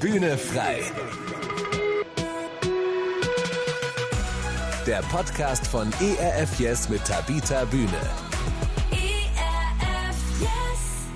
Bühne frei. Der Podcast von ERF Yes mit Tabita Bühne.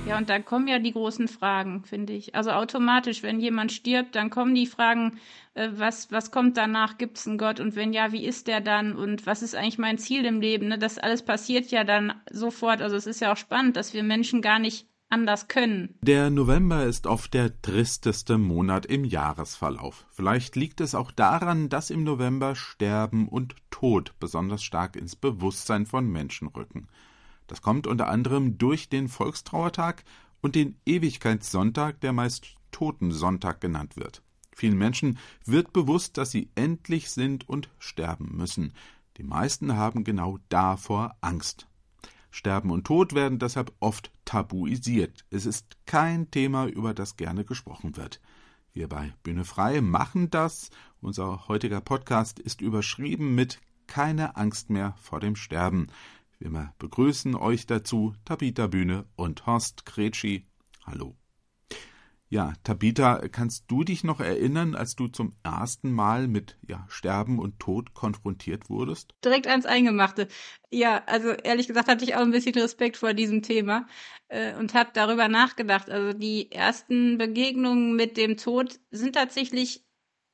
Ja, und dann kommen ja die großen Fragen, finde ich. Also automatisch, wenn jemand stirbt, dann kommen die Fragen, äh, was, was kommt danach? Gibt es einen Gott? Und wenn ja, wie ist der dann? Und was ist eigentlich mein Ziel im Leben? Ne? Das alles passiert ja dann sofort. Also es ist ja auch spannend, dass wir Menschen gar nicht anders können. Der November ist oft der tristeste Monat im Jahresverlauf. Vielleicht liegt es auch daran, dass im November Sterben und Tod besonders stark ins Bewusstsein von Menschen rücken. Das kommt unter anderem durch den Volkstrauertag und den Ewigkeitssonntag, der meist Totensonntag genannt wird. Vielen Menschen wird bewusst, dass sie endlich sind und sterben müssen. Die meisten haben genau davor Angst. Sterben und Tod werden deshalb oft tabuisiert. Es ist kein Thema, über das gerne gesprochen wird. Wir bei Bühne Frei machen das. Unser heutiger Podcast ist überschrieben mit Keine Angst mehr vor dem Sterben. Wir begrüßen euch dazu Tabita Bühne und Horst Kretschi. Hallo. Ja, Tabita, kannst du dich noch erinnern, als du zum ersten Mal mit ja, Sterben und Tod konfrontiert wurdest? Direkt ans Eingemachte. Ja, also ehrlich gesagt hatte ich auch ein bisschen Respekt vor diesem Thema äh, und habe darüber nachgedacht. Also die ersten Begegnungen mit dem Tod sind tatsächlich,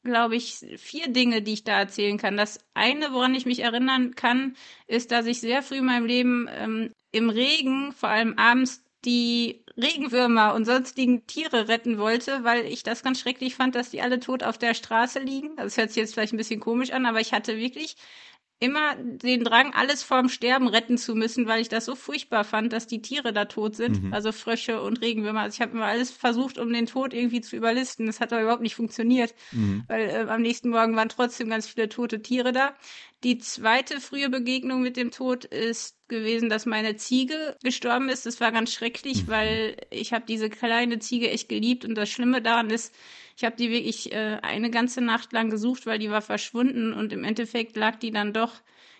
glaube ich, vier Dinge, die ich da erzählen kann. Das eine, woran ich mich erinnern kann, ist, dass ich sehr früh in meinem Leben ähm, im Regen, vor allem abends, die Regenwürmer und sonstigen Tiere retten wollte, weil ich das ganz schrecklich fand, dass die alle tot auf der Straße liegen. Das hört sich jetzt vielleicht ein bisschen komisch an, aber ich hatte wirklich immer den Drang, alles vorm Sterben retten zu müssen, weil ich das so furchtbar fand, dass die Tiere da tot sind, mhm. also Frösche und Regenwürmer. Also ich habe immer alles versucht, um den Tod irgendwie zu überlisten. Das hat aber überhaupt nicht funktioniert, mhm. weil äh, am nächsten Morgen waren trotzdem ganz viele tote Tiere da. Die zweite frühe Begegnung mit dem Tod ist gewesen, dass meine Ziege gestorben ist. Das war ganz schrecklich, mhm. weil ich habe diese kleine Ziege echt geliebt und das Schlimme daran ist, ich habe die wirklich äh, eine ganze Nacht lang gesucht, weil die war verschwunden und im Endeffekt lag die dann doch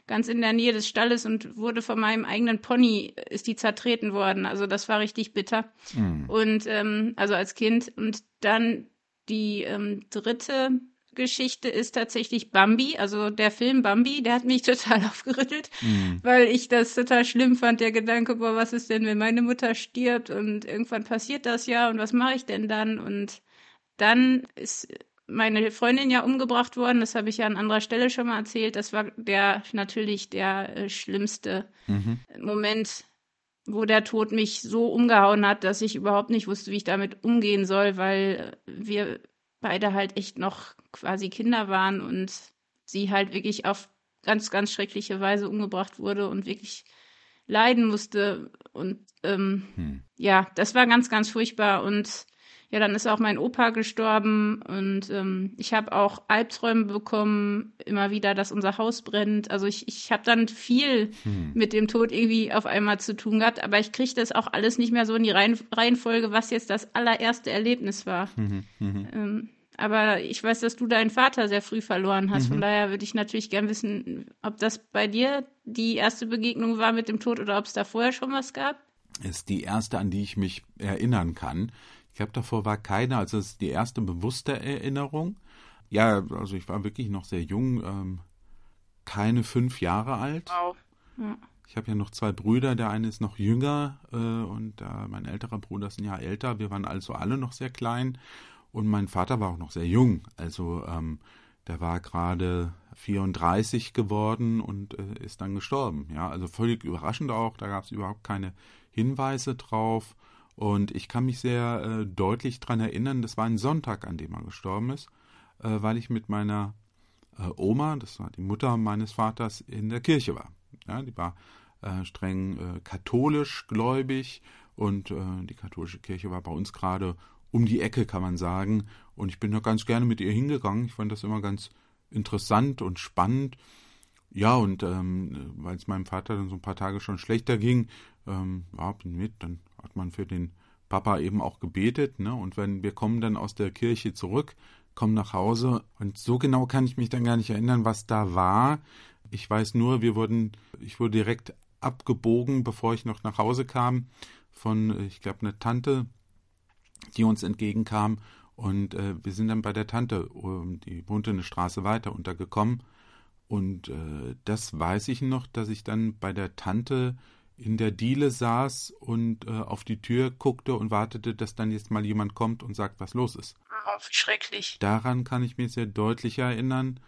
ganz in der Nähe des Stalles und wurde von meinem eigenen Pony, ist die zertreten worden. Also das war richtig bitter. Mhm. Und ähm, also als Kind. Und dann die ähm, dritte Geschichte ist tatsächlich Bambi, also der Film Bambi, der hat mich total aufgerüttelt, mhm. weil ich das total schlimm fand, der Gedanke, boah, was ist denn, wenn meine Mutter stirbt und irgendwann passiert das ja und was mache ich denn dann? Und dann ist meine Freundin ja umgebracht worden, das habe ich ja an anderer Stelle schon mal erzählt. Das war der natürlich der äh, schlimmste mhm. Moment, wo der Tod mich so umgehauen hat, dass ich überhaupt nicht wusste, wie ich damit umgehen soll, weil wir beide halt echt noch quasi Kinder waren und sie halt wirklich auf ganz, ganz schreckliche Weise umgebracht wurde und wirklich leiden musste. Und ähm, hm. ja, das war ganz, ganz furchtbar. Und ja, dann ist auch mein Opa gestorben und ähm, ich habe auch Albträume bekommen, immer wieder, dass unser Haus brennt. Also ich, ich habe dann viel hm. mit dem Tod irgendwie auf einmal zu tun gehabt, aber ich kriege das auch alles nicht mehr so in die Reihen, Reihenfolge, was jetzt das allererste Erlebnis war. Mhm, mhm. Ähm, aber ich weiß, dass du deinen Vater sehr früh verloren hast. Mhm. Von daher würde ich natürlich gern wissen, ob das bei dir die erste Begegnung war mit dem Tod oder ob es da vorher schon was gab. Ist die erste, an die ich mich erinnern kann. Ich habe davor war keine, also es ist die erste bewusste Erinnerung. Ja, also ich war wirklich noch sehr jung, ähm, keine fünf Jahre alt. Wow. Ja. Ich habe ja noch zwei Brüder, der eine ist noch jünger äh, und äh, mein älterer Bruder ist ein Jahr älter. Wir waren also alle noch sehr klein und mein Vater war auch noch sehr jung. Also ähm, der war gerade 34 geworden und äh, ist dann gestorben. Ja, also völlig überraschend auch. Da gab es überhaupt keine Hinweise drauf. Und ich kann mich sehr äh, deutlich daran erinnern, das war ein Sonntag, an dem er gestorben ist, äh, weil ich mit meiner äh, Oma, das war die Mutter meines Vaters, in der Kirche war. Ja, die war äh, streng äh, katholisch gläubig und äh, die katholische Kirche war bei uns gerade um die Ecke, kann man sagen. Und ich bin da ganz gerne mit ihr hingegangen. Ich fand das immer ganz interessant und spannend. Ja, und ähm, weil es meinem Vater dann so ein paar Tage schon schlechter ging, ähm, ja, bin mit, dann hat man für den Papa eben auch gebetet, ne? Und wenn wir kommen dann aus der Kirche zurück, kommen nach Hause und so genau kann ich mich dann gar nicht erinnern, was da war. Ich weiß nur, wir wurden, ich wurde direkt abgebogen, bevor ich noch nach Hause kam, von, ich glaube, einer Tante, die uns entgegenkam Und äh, wir sind dann bei der Tante, die wohnte eine Straße weiter, untergekommen. Und äh, das weiß ich noch, dass ich dann bei der Tante in der Diele saß und äh, auf die Tür guckte und wartete, dass dann jetzt mal jemand kommt und sagt, was los ist. Oh, schrecklich. Daran kann ich mich sehr deutlich erinnern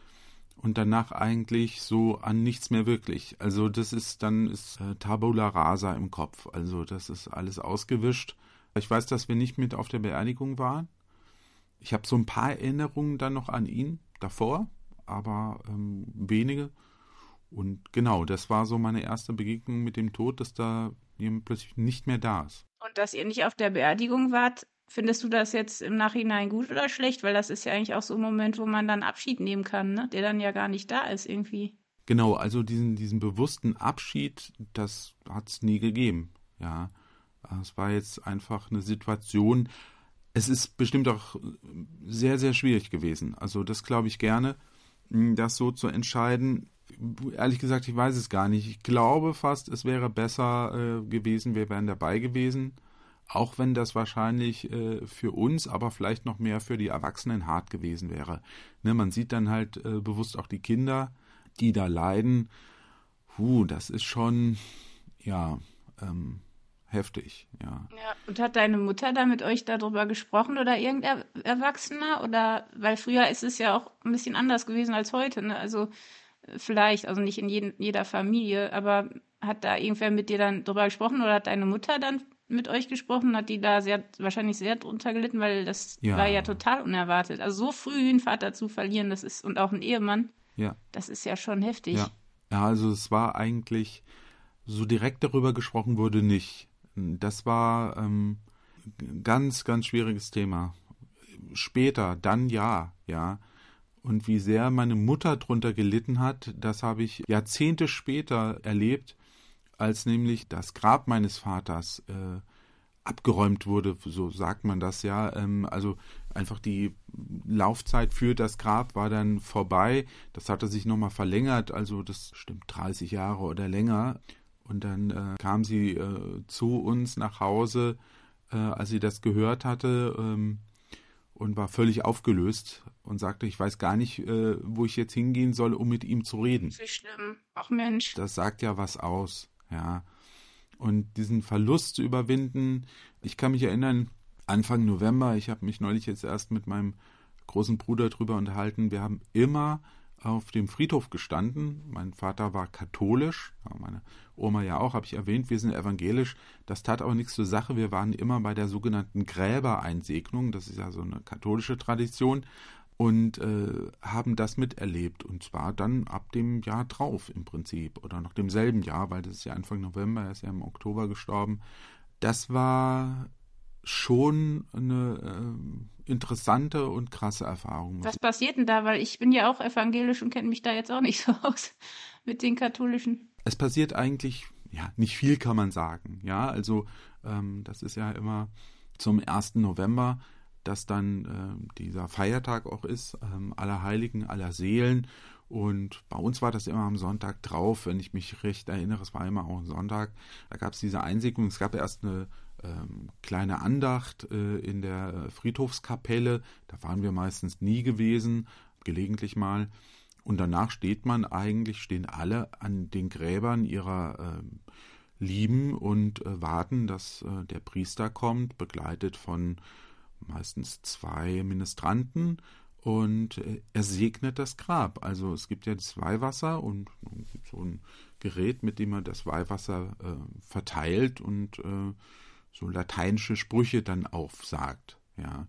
und danach eigentlich so an nichts mehr wirklich. Also das ist dann ist äh, Tabula rasa im Kopf. Also das ist alles ausgewischt. Ich weiß, dass wir nicht mit auf der Beerdigung waren. Ich habe so ein paar Erinnerungen dann noch an ihn davor, aber ähm, wenige. Und genau, das war so meine erste Begegnung mit dem Tod, dass da jemand plötzlich nicht mehr da ist. Und dass ihr nicht auf der Beerdigung wart, findest du das jetzt im Nachhinein gut oder schlecht? Weil das ist ja eigentlich auch so ein Moment, wo man dann Abschied nehmen kann, ne? der dann ja gar nicht da ist irgendwie. Genau, also diesen, diesen bewussten Abschied, das hat es nie gegeben. Ja, es war jetzt einfach eine Situation. Es ist bestimmt auch sehr, sehr schwierig gewesen. Also das glaube ich gerne, das so zu entscheiden ehrlich gesagt, ich weiß es gar nicht. Ich glaube fast, es wäre besser äh, gewesen, wir wären dabei gewesen. Auch wenn das wahrscheinlich äh, für uns, aber vielleicht noch mehr für die Erwachsenen hart gewesen wäre. Ne, man sieht dann halt äh, bewusst auch die Kinder, die da leiden. Puh, das ist schon, ja, ähm, heftig, ja. Ja, und hat deine Mutter da mit euch darüber gesprochen oder irgendein Erwachsener? Oder, weil früher ist es ja auch ein bisschen anders gewesen als heute, ne? Also, vielleicht, also nicht in jeden, jeder Familie, aber hat da irgendwer mit dir dann drüber gesprochen oder hat deine Mutter dann mit euch gesprochen? Hat die da sehr, wahrscheinlich sehr drunter gelitten, weil das ja. war ja total unerwartet. Also so früh einen Vater zu verlieren, das ist, und auch einen Ehemann, ja. das ist ja schon heftig. Ja. ja, also es war eigentlich, so direkt darüber gesprochen wurde nicht. Das war ähm, ganz, ganz schwieriges Thema. Später, dann ja, ja. Und wie sehr meine Mutter drunter gelitten hat, das habe ich Jahrzehnte später erlebt, als nämlich das Grab meines Vaters äh, abgeräumt wurde, so sagt man das ja. Ähm, also einfach die Laufzeit für das Grab war dann vorbei. Das hatte sich nochmal verlängert, also das stimmt 30 Jahre oder länger. Und dann äh, kam sie äh, zu uns nach Hause, äh, als sie das gehört hatte. Ähm, und war völlig aufgelöst und sagte, ich weiß gar nicht, äh, wo ich jetzt hingehen soll, um mit ihm zu reden. Wie schlimm. Ach Mensch. Das sagt ja was aus, ja. Und diesen Verlust zu überwinden, ich kann mich erinnern, Anfang November, ich habe mich neulich jetzt erst mit meinem großen Bruder drüber unterhalten, wir haben immer auf dem Friedhof gestanden. Mein Vater war katholisch, meine Oma ja auch, habe ich erwähnt, wir sind evangelisch. Das tat aber nichts zur Sache. Wir waren immer bei der sogenannten Gräbereinsegnung, das ist ja so eine katholische Tradition, und äh, haben das miterlebt. Und zwar dann ab dem Jahr drauf im Prinzip oder noch demselben Jahr, weil das ist ja Anfang November, er ist ja im Oktober gestorben. Das war schon eine äh, interessante und krasse Erfahrung. Was passiert denn da? Weil ich bin ja auch evangelisch und kenne mich da jetzt auch nicht so aus mit den katholischen. Es passiert eigentlich, ja, nicht viel kann man sagen. Ja, also ähm, das ist ja immer zum 1. November, dass dann äh, dieser Feiertag auch ist, ähm, aller Heiligen, aller Seelen. Und bei uns war das immer am Sonntag drauf, wenn ich mich recht erinnere, es war immer auch ein Sonntag. Da gab es diese Einsegnung. Es gab erst eine ähm, kleine Andacht äh, in der Friedhofskapelle. Da waren wir meistens nie gewesen, gelegentlich mal. Und danach steht man eigentlich, stehen alle an den Gräbern ihrer äh, Lieben und äh, warten, dass äh, der Priester kommt, begleitet von meistens zwei Ministranten und äh, er segnet das Grab. Also es gibt ja das Weihwasser und so ein Gerät, mit dem man das Weihwasser äh, verteilt und äh, so lateinische Sprüche dann aufsagt. Ja,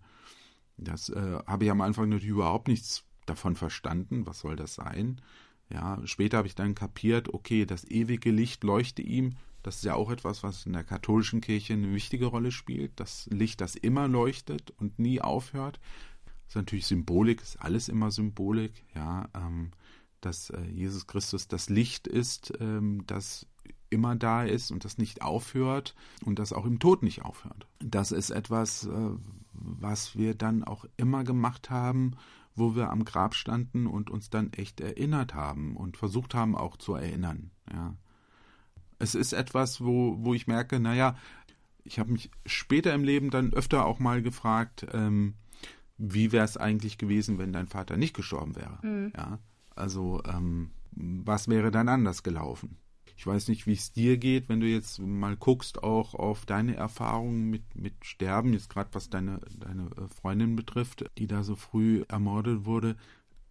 das äh, habe ich am Anfang natürlich überhaupt nichts davon verstanden. Was soll das sein? Ja, später habe ich dann kapiert, okay, das ewige Licht leuchte ihm. Das ist ja auch etwas, was in der katholischen Kirche eine wichtige Rolle spielt. Das Licht, das immer leuchtet und nie aufhört. Das ist natürlich Symbolik, ist alles immer Symbolik. Ja, ähm, dass äh, Jesus Christus das Licht ist, ähm, das immer da ist und das nicht aufhört und das auch im Tod nicht aufhört. Das ist etwas, äh, was wir dann auch immer gemacht haben, wo wir am Grab standen und uns dann echt erinnert haben und versucht haben auch zu erinnern. Ja. Es ist etwas, wo, wo ich merke, naja, ich habe mich später im Leben dann öfter auch mal gefragt, ähm, wie wäre es eigentlich gewesen, wenn dein Vater nicht gestorben wäre? Mhm. Ja, also ähm, was wäre dann anders gelaufen? Ich weiß nicht, wie es dir geht, wenn du jetzt mal guckst, auch auf deine Erfahrungen mit, mit Sterben, jetzt gerade was deine, deine äh, Freundin betrifft, die da so früh ermordet wurde,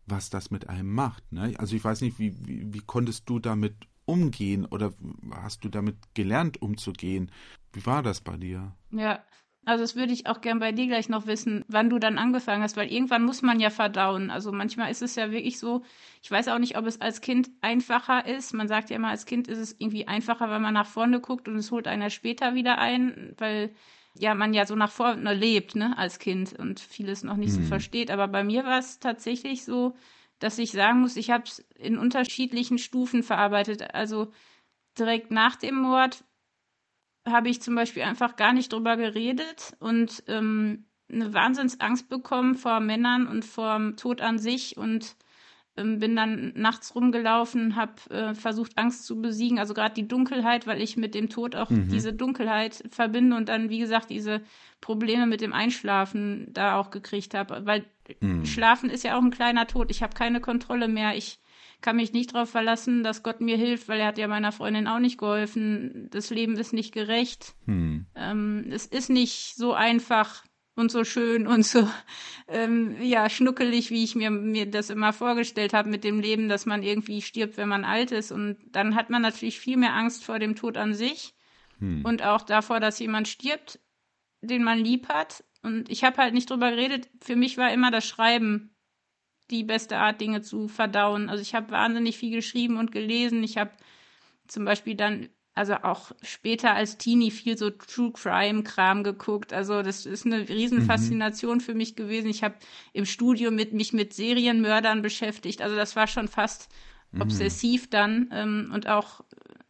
was das mit einem macht. Ne? Also ich weiß nicht, wie, wie, wie konntest du damit umgehen oder hast du damit gelernt umzugehen? Wie war das bei dir? Ja, also das würde ich auch gern bei dir gleich noch wissen, wann du dann angefangen hast, weil irgendwann muss man ja verdauen. Also manchmal ist es ja wirklich so, ich weiß auch nicht, ob es als Kind einfacher ist. Man sagt ja immer, als Kind ist es irgendwie einfacher, weil man nach vorne guckt und es holt einer später wieder ein, weil ja man ja so nach vorne lebt, ne, als Kind und vieles noch nicht mhm. so versteht. Aber bei mir war es tatsächlich so, dass ich sagen muss, ich habe es in unterschiedlichen Stufen verarbeitet. Also direkt nach dem Mord habe ich zum Beispiel einfach gar nicht drüber geredet und ähm, eine Wahnsinnsangst bekommen vor Männern und vor dem Tod an sich und ähm, bin dann nachts rumgelaufen, habe äh, versucht, Angst zu besiegen, also gerade die Dunkelheit, weil ich mit dem Tod auch mhm. diese Dunkelheit verbinde und dann, wie gesagt, diese Probleme mit dem Einschlafen da auch gekriegt habe, weil mhm. Schlafen ist ja auch ein kleiner Tod. Ich habe keine Kontrolle mehr. Ich kann mich nicht darauf verlassen, dass Gott mir hilft, weil er hat ja meiner Freundin auch nicht geholfen. Das Leben ist nicht gerecht. Hm. Ähm, es ist nicht so einfach und so schön und so ähm, ja schnuckelig, wie ich mir mir das immer vorgestellt habe mit dem Leben, dass man irgendwie stirbt, wenn man alt ist. Und dann hat man natürlich viel mehr Angst vor dem Tod an sich hm. und auch davor, dass jemand stirbt, den man lieb hat. Und ich habe halt nicht drüber geredet. Für mich war immer das Schreiben die beste Art, Dinge zu verdauen. Also ich habe wahnsinnig viel geschrieben und gelesen. Ich habe zum Beispiel dann, also auch später als Teenie viel so True Crime Kram geguckt. Also das ist eine Riesenfaszination mhm. für mich gewesen. Ich habe im Studio mit mich mit Serienmördern beschäftigt. Also das war schon fast mhm. obsessiv dann ähm, und auch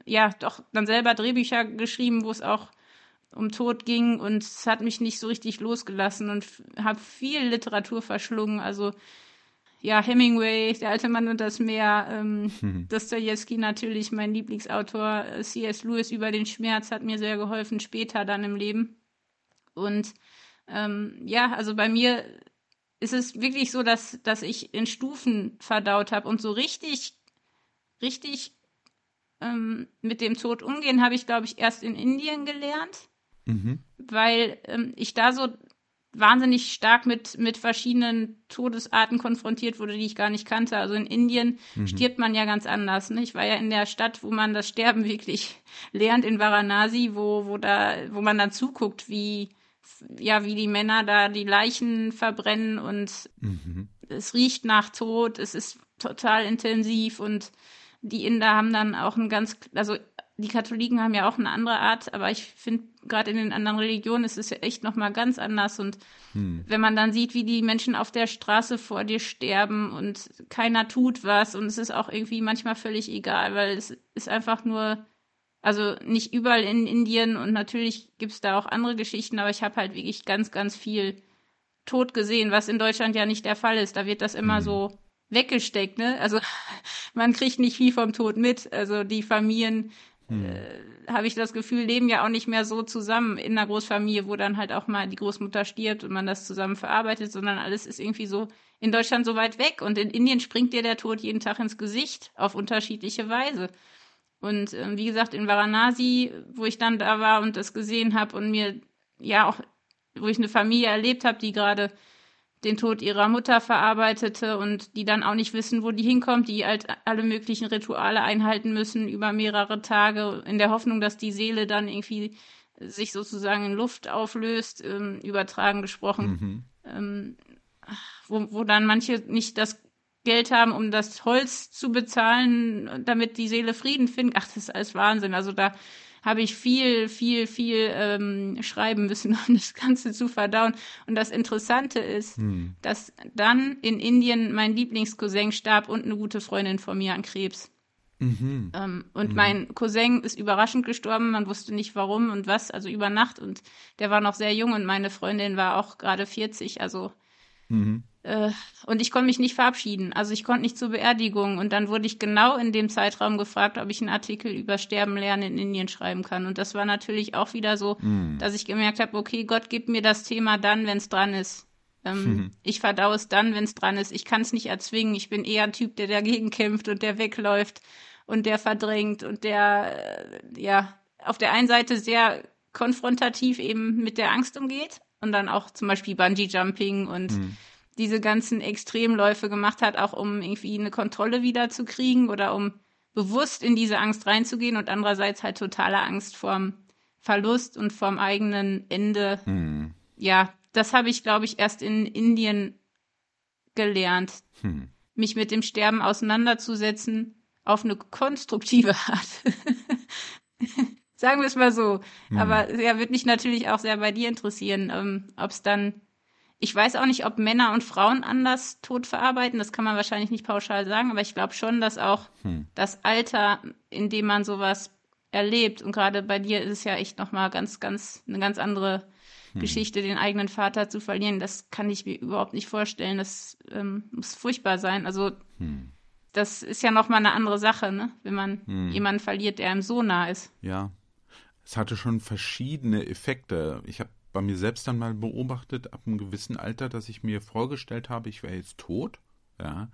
ja doch dann selber Drehbücher geschrieben, wo es auch um Tod ging und es hat mich nicht so richtig losgelassen und habe viel Literatur verschlungen. Also ja, Hemingway, Der alte Mann und das Meer, ähm, mhm. Dostoevsky natürlich, mein Lieblingsautor, äh, C.S. Lewis über den Schmerz hat mir sehr geholfen, später dann im Leben. Und ähm, ja, also bei mir ist es wirklich so, dass, dass ich in Stufen verdaut habe und so richtig, richtig ähm, mit dem Tod umgehen habe ich, glaube ich, erst in Indien gelernt, mhm. weil ähm, ich da so wahnsinnig stark mit, mit verschiedenen Todesarten konfrontiert wurde, die ich gar nicht kannte. Also in Indien mhm. stirbt man ja ganz anders. Ne? Ich war ja in der Stadt, wo man das Sterben wirklich lernt, in Varanasi, wo, wo, da, wo man dann zuguckt, wie, ja, wie die Männer da die Leichen verbrennen und mhm. es riecht nach Tod, es ist total intensiv und die Inder haben dann auch ein ganz, also die Katholiken haben ja auch eine andere Art, aber ich finde, gerade in den anderen Religionen ist es ja echt nochmal ganz anders. Und hm. wenn man dann sieht, wie die Menschen auf der Straße vor dir sterben und keiner tut was und es ist auch irgendwie manchmal völlig egal, weil es ist einfach nur, also nicht überall in Indien und natürlich gibt es da auch andere Geschichten, aber ich habe halt wirklich ganz, ganz viel Tod gesehen, was in Deutschland ja nicht der Fall ist. Da wird das immer hm. so weggesteckt, ne? Also man kriegt nicht viel vom Tod mit. Also die Familien hm. äh, habe ich das Gefühl, leben ja auch nicht mehr so zusammen in einer Großfamilie, wo dann halt auch mal die Großmutter stirbt und man das zusammen verarbeitet, sondern alles ist irgendwie so in Deutschland so weit weg und in Indien springt dir der Tod jeden Tag ins Gesicht auf unterschiedliche Weise. Und äh, wie gesagt, in Varanasi, wo ich dann da war und das gesehen habe und mir ja auch, wo ich eine Familie erlebt habe, die gerade den Tod ihrer Mutter verarbeitete und die dann auch nicht wissen, wo die hinkommt, die halt alle möglichen Rituale einhalten müssen über mehrere Tage, in der Hoffnung, dass die Seele dann irgendwie sich sozusagen in Luft auflöst, ähm, übertragen gesprochen, mhm. ähm, wo, wo dann manche nicht das Geld haben, um das Holz zu bezahlen, damit die Seele Frieden findet. Ach, das ist alles Wahnsinn. Also da habe ich viel, viel, viel ähm, schreiben müssen, um das Ganze zu verdauen. Und das Interessante ist, hm. dass dann in Indien mein Lieblingscousin starb und eine gute Freundin von mir an Krebs. Mhm. Ähm, und mhm. mein Cousin ist überraschend gestorben, man wusste nicht warum und was, also über Nacht und der war noch sehr jung und meine Freundin war auch gerade 40, also mhm. Äh, und ich konnte mich nicht verabschieden. Also ich konnte nicht zur Beerdigung. Und dann wurde ich genau in dem Zeitraum gefragt, ob ich einen Artikel über Sterben lernen in Indien schreiben kann. Und das war natürlich auch wieder so, mm. dass ich gemerkt habe, okay, Gott gibt mir das Thema dann, wenn es dran ist. Ähm, mhm. Ich verdau es dann, wenn es dran ist. Ich kann es nicht erzwingen. Ich bin eher ein Typ, der dagegen kämpft und der wegläuft und der verdrängt und der, äh, ja, auf der einen Seite sehr konfrontativ eben mit der Angst umgeht und dann auch zum Beispiel Bungee Jumping und mhm. Diese ganzen Extremläufe gemacht hat, auch um irgendwie eine Kontrolle wieder zu kriegen oder um bewusst in diese Angst reinzugehen und andererseits halt totale Angst vorm Verlust und vorm eigenen Ende. Mhm. Ja, das habe ich, glaube ich, erst in Indien gelernt, mhm. mich mit dem Sterben auseinanderzusetzen auf eine konstruktive Art. Sagen wir es mal so. Mhm. Aber ja, würde mich natürlich auch sehr bei dir interessieren, ähm, ob es dann. Ich weiß auch nicht, ob Männer und Frauen anders Tod verarbeiten. Das kann man wahrscheinlich nicht pauschal sagen, aber ich glaube schon, dass auch hm. das Alter, in dem man sowas erlebt, und gerade bei dir ist es ja echt nochmal ganz, ganz, eine ganz andere hm. Geschichte, den eigenen Vater zu verlieren. Das kann ich mir überhaupt nicht vorstellen. Das ähm, muss furchtbar sein. Also hm. das ist ja nochmal eine andere Sache, ne? wenn man hm. jemanden verliert, der einem so nah ist. Ja, es hatte schon verschiedene Effekte. Ich habe bei mir selbst dann mal beobachtet, ab einem gewissen Alter, dass ich mir vorgestellt habe, ich wäre jetzt tot. Ja.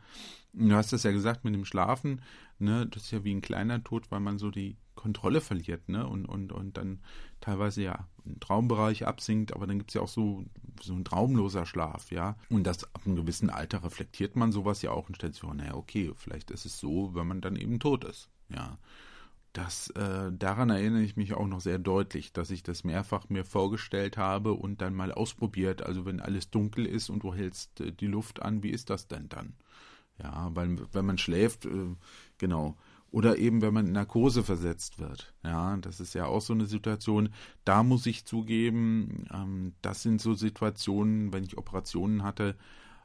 Du hast es ja gesagt mit dem Schlafen, ne, das ist ja wie ein kleiner Tod, weil man so die Kontrolle verliert, ne? Und, und, und dann teilweise ja im Traumbereich absinkt, aber dann gibt es ja auch so, so ein traumloser Schlaf, ja. Und das ab einem gewissen Alter reflektiert man sowas ja auch und stellt sich vor, naja, okay, vielleicht ist es so, wenn man dann eben tot ist, ja. Das, äh, daran erinnere ich mich auch noch sehr deutlich, dass ich das mehrfach mir vorgestellt habe und dann mal ausprobiert. Also wenn alles dunkel ist und du hältst äh, die Luft an, wie ist das denn dann? Ja, weil wenn man schläft, äh, genau. Oder eben, wenn man in Narkose versetzt wird. Ja, das ist ja auch so eine Situation. Da muss ich zugeben, ähm, das sind so Situationen, wenn ich Operationen hatte,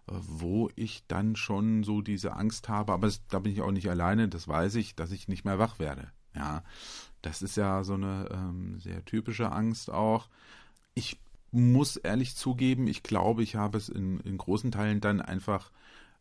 äh, wo ich dann schon so diese Angst habe. Aber es, da bin ich auch nicht alleine, das weiß ich, dass ich nicht mehr wach werde. Ja, das ist ja so eine ähm, sehr typische Angst auch. Ich muss ehrlich zugeben, ich glaube, ich habe es in, in großen Teilen dann einfach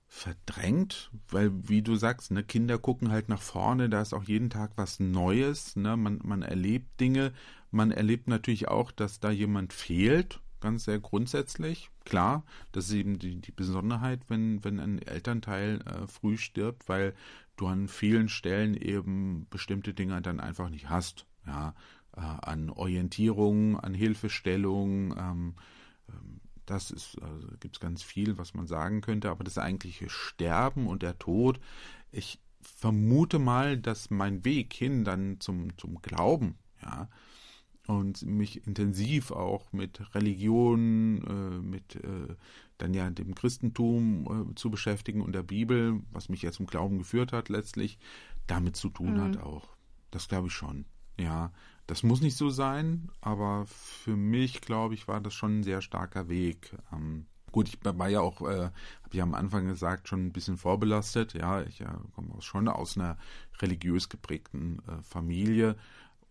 verdrängt, weil wie du sagst, ne, Kinder gucken halt nach vorne, da ist auch jeden Tag was Neues, ne, man, man erlebt Dinge, man erlebt natürlich auch, dass da jemand fehlt, ganz sehr grundsätzlich, klar, das ist eben die, die Besonderheit, wenn, wenn ein Elternteil äh, früh stirbt, weil du an vielen Stellen eben bestimmte Dinge dann einfach nicht hast. Ja, äh, an Orientierung, an Hilfestellung. Ähm, ähm, das ist, also gibt es ganz viel, was man sagen könnte, aber das eigentliche Sterben und der Tod, ich vermute mal, dass mein Weg hin dann zum, zum Glauben, ja, und mich intensiv auch mit Religion, äh, mit äh, dann ja dem Christentum äh, zu beschäftigen und der Bibel, was mich ja zum Glauben geführt hat letztlich, damit zu tun mhm. hat auch. Das glaube ich schon. Ja, das muss nicht so sein, aber für mich, glaube ich, war das schon ein sehr starker Weg. Ähm, gut, ich war ja auch, äh, habe ich am Anfang gesagt, schon ein bisschen vorbelastet. Ja, ich äh, komme schon aus einer religiös geprägten äh, Familie.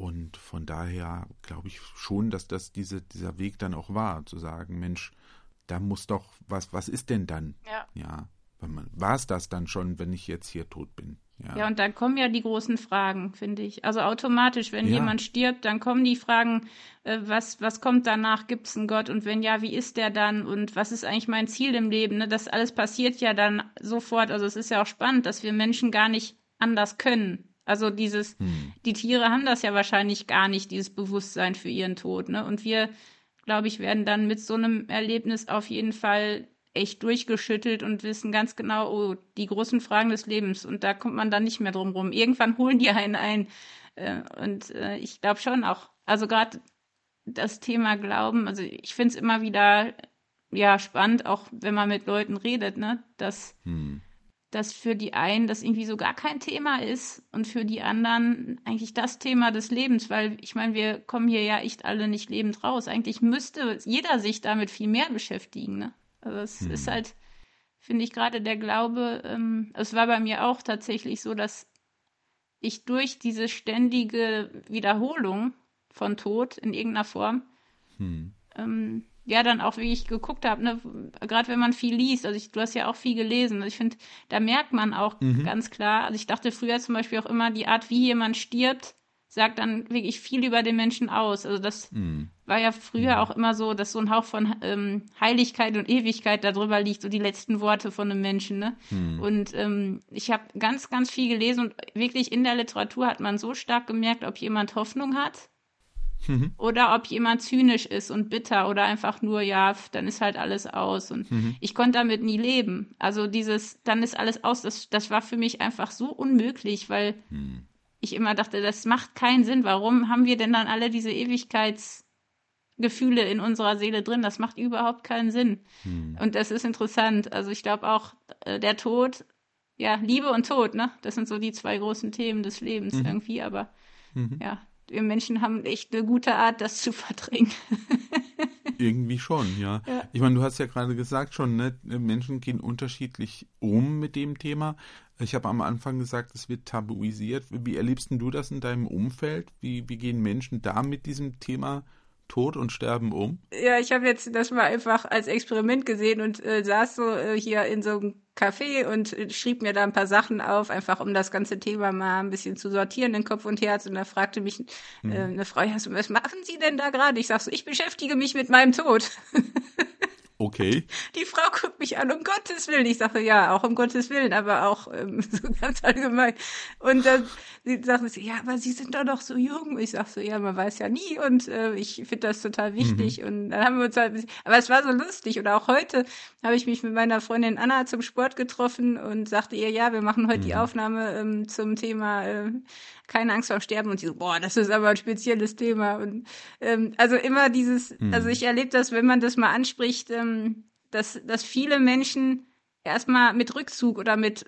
Und von daher glaube ich schon, dass das diese, dieser Weg dann auch war, zu sagen, Mensch, da muss doch, was, was ist denn dann? Ja. Ja. War es das dann schon, wenn ich jetzt hier tot bin? Ja. ja, und dann kommen ja die großen Fragen, finde ich. Also automatisch, wenn ja. jemand stirbt, dann kommen die Fragen, äh, was, was kommt danach? Gibt es einen Gott? Und wenn ja, wie ist der dann? Und was ist eigentlich mein Ziel im Leben? Ne? Das alles passiert ja dann sofort. Also es ist ja auch spannend, dass wir Menschen gar nicht anders können. Also dieses, hm. die Tiere haben das ja wahrscheinlich gar nicht, dieses Bewusstsein für ihren Tod. Ne? Und wir glaube ich, werden dann mit so einem Erlebnis auf jeden Fall echt durchgeschüttelt und wissen ganz genau, oh, die großen Fragen des Lebens. Und da kommt man dann nicht mehr drum rum. Irgendwann holen die einen ein. Äh, und äh, ich glaube schon auch, also gerade das Thema Glauben, also ich finde es immer wieder ja spannend, auch wenn man mit Leuten redet, ne, dass hm dass für die einen das irgendwie so gar kein Thema ist und für die anderen eigentlich das Thema des Lebens, weil ich meine, wir kommen hier ja echt alle nicht lebend raus. Eigentlich müsste jeder sich damit viel mehr beschäftigen. Ne? Also es hm. ist halt, finde ich gerade der Glaube, ähm, es war bei mir auch tatsächlich so, dass ich durch diese ständige Wiederholung von Tod in irgendeiner Form hm. ähm, ja dann auch wie ich geguckt habe, ne, gerade wenn man viel liest, also ich, du hast ja auch viel gelesen, also ich finde, da merkt man auch mhm. ganz klar, also ich dachte früher zum Beispiel auch immer, die Art, wie jemand stirbt, sagt dann wirklich viel über den Menschen aus. Also das mhm. war ja früher mhm. auch immer so, dass so ein Hauch von ähm, Heiligkeit und Ewigkeit darüber liegt, so die letzten Worte von einem Menschen. Ne? Mhm. Und ähm, ich habe ganz, ganz viel gelesen und wirklich in der Literatur hat man so stark gemerkt, ob jemand Hoffnung hat mhm. oder ob jemand zynisch ist und bitter oder einfach nur, ja, dann ist halt alles aus. Und mhm. ich konnte damit nie leben. Also dieses, dann ist alles aus, das, das war für mich einfach so unmöglich, weil mhm ich immer dachte, das macht keinen Sinn. Warum haben wir denn dann alle diese Ewigkeitsgefühle in unserer Seele drin? Das macht überhaupt keinen Sinn. Hm. Und das ist interessant. Also ich glaube auch, äh, der Tod, ja, Liebe und Tod, ne? Das sind so die zwei großen Themen des Lebens mhm. irgendwie, aber mhm. ja, wir Menschen haben echt eine gute Art, das zu verdrängen. Irgendwie schon, ja. ja. Ich meine, du hast ja gerade gesagt schon, ne, Menschen gehen unterschiedlich um mit dem Thema. Ich habe am Anfang gesagt, es wird tabuisiert. Wie erlebst du das in deinem Umfeld? Wie, wie gehen Menschen da mit diesem Thema Tod und Sterben um? Ja, ich habe jetzt das mal einfach als Experiment gesehen und äh, saß so äh, hier in so einem Café und äh, schrieb mir da ein paar Sachen auf, einfach um das ganze Thema mal ein bisschen zu sortieren in Kopf und Herz. Und da fragte mich äh, eine Frau, ja, was machen Sie denn da gerade? Ich sag so, ich beschäftige mich mit meinem Tod. Okay. Die Frau guckt mich an, um Gottes Willen. Ich sage, ja, auch um Gottes Willen, aber auch ähm, so ganz allgemein. Und dann sie sagt sie, ja, aber Sie sind doch noch so jung. Ich sage so, ja, man weiß ja nie und äh, ich finde das total wichtig. Mhm. Und dann haben wir uns halt, aber es war so lustig. Und auch heute habe ich mich mit meiner Freundin Anna zum Sport getroffen und sagte ihr, ja, wir machen heute mhm. die Aufnahme ähm, zum Thema äh, keine Angst vor Sterben und sie so, boah, das ist aber ein spezielles Thema. Und ähm, also immer dieses, mhm. also ich erlebe das, wenn man das mal anspricht, ähm, dass, dass viele Menschen erstmal mit Rückzug oder mit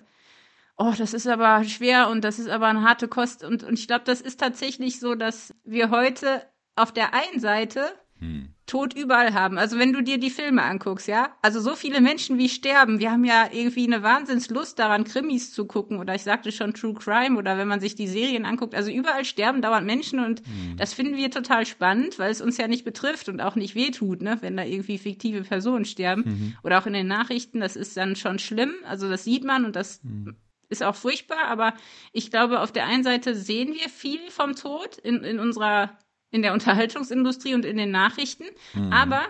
oh, das ist aber schwer und das ist aber eine harte Kost. Und, und ich glaube, das ist tatsächlich so, dass wir heute auf der einen Seite hm. Tod überall haben. Also wenn du dir die Filme anguckst, ja, also so viele Menschen wie sterben, wir haben ja irgendwie eine Wahnsinnslust daran, Krimis zu gucken oder ich sagte schon True Crime oder wenn man sich die Serien anguckt, also überall sterben dauernd Menschen und mhm. das finden wir total spannend, weil es uns ja nicht betrifft und auch nicht wehtut, ne, wenn da irgendwie fiktive Personen sterben mhm. oder auch in den Nachrichten, das ist dann schon schlimm, also das sieht man und das mhm. ist auch furchtbar, aber ich glaube, auf der einen Seite sehen wir viel vom Tod in, in unserer in der Unterhaltungsindustrie und in den Nachrichten. Mhm. Aber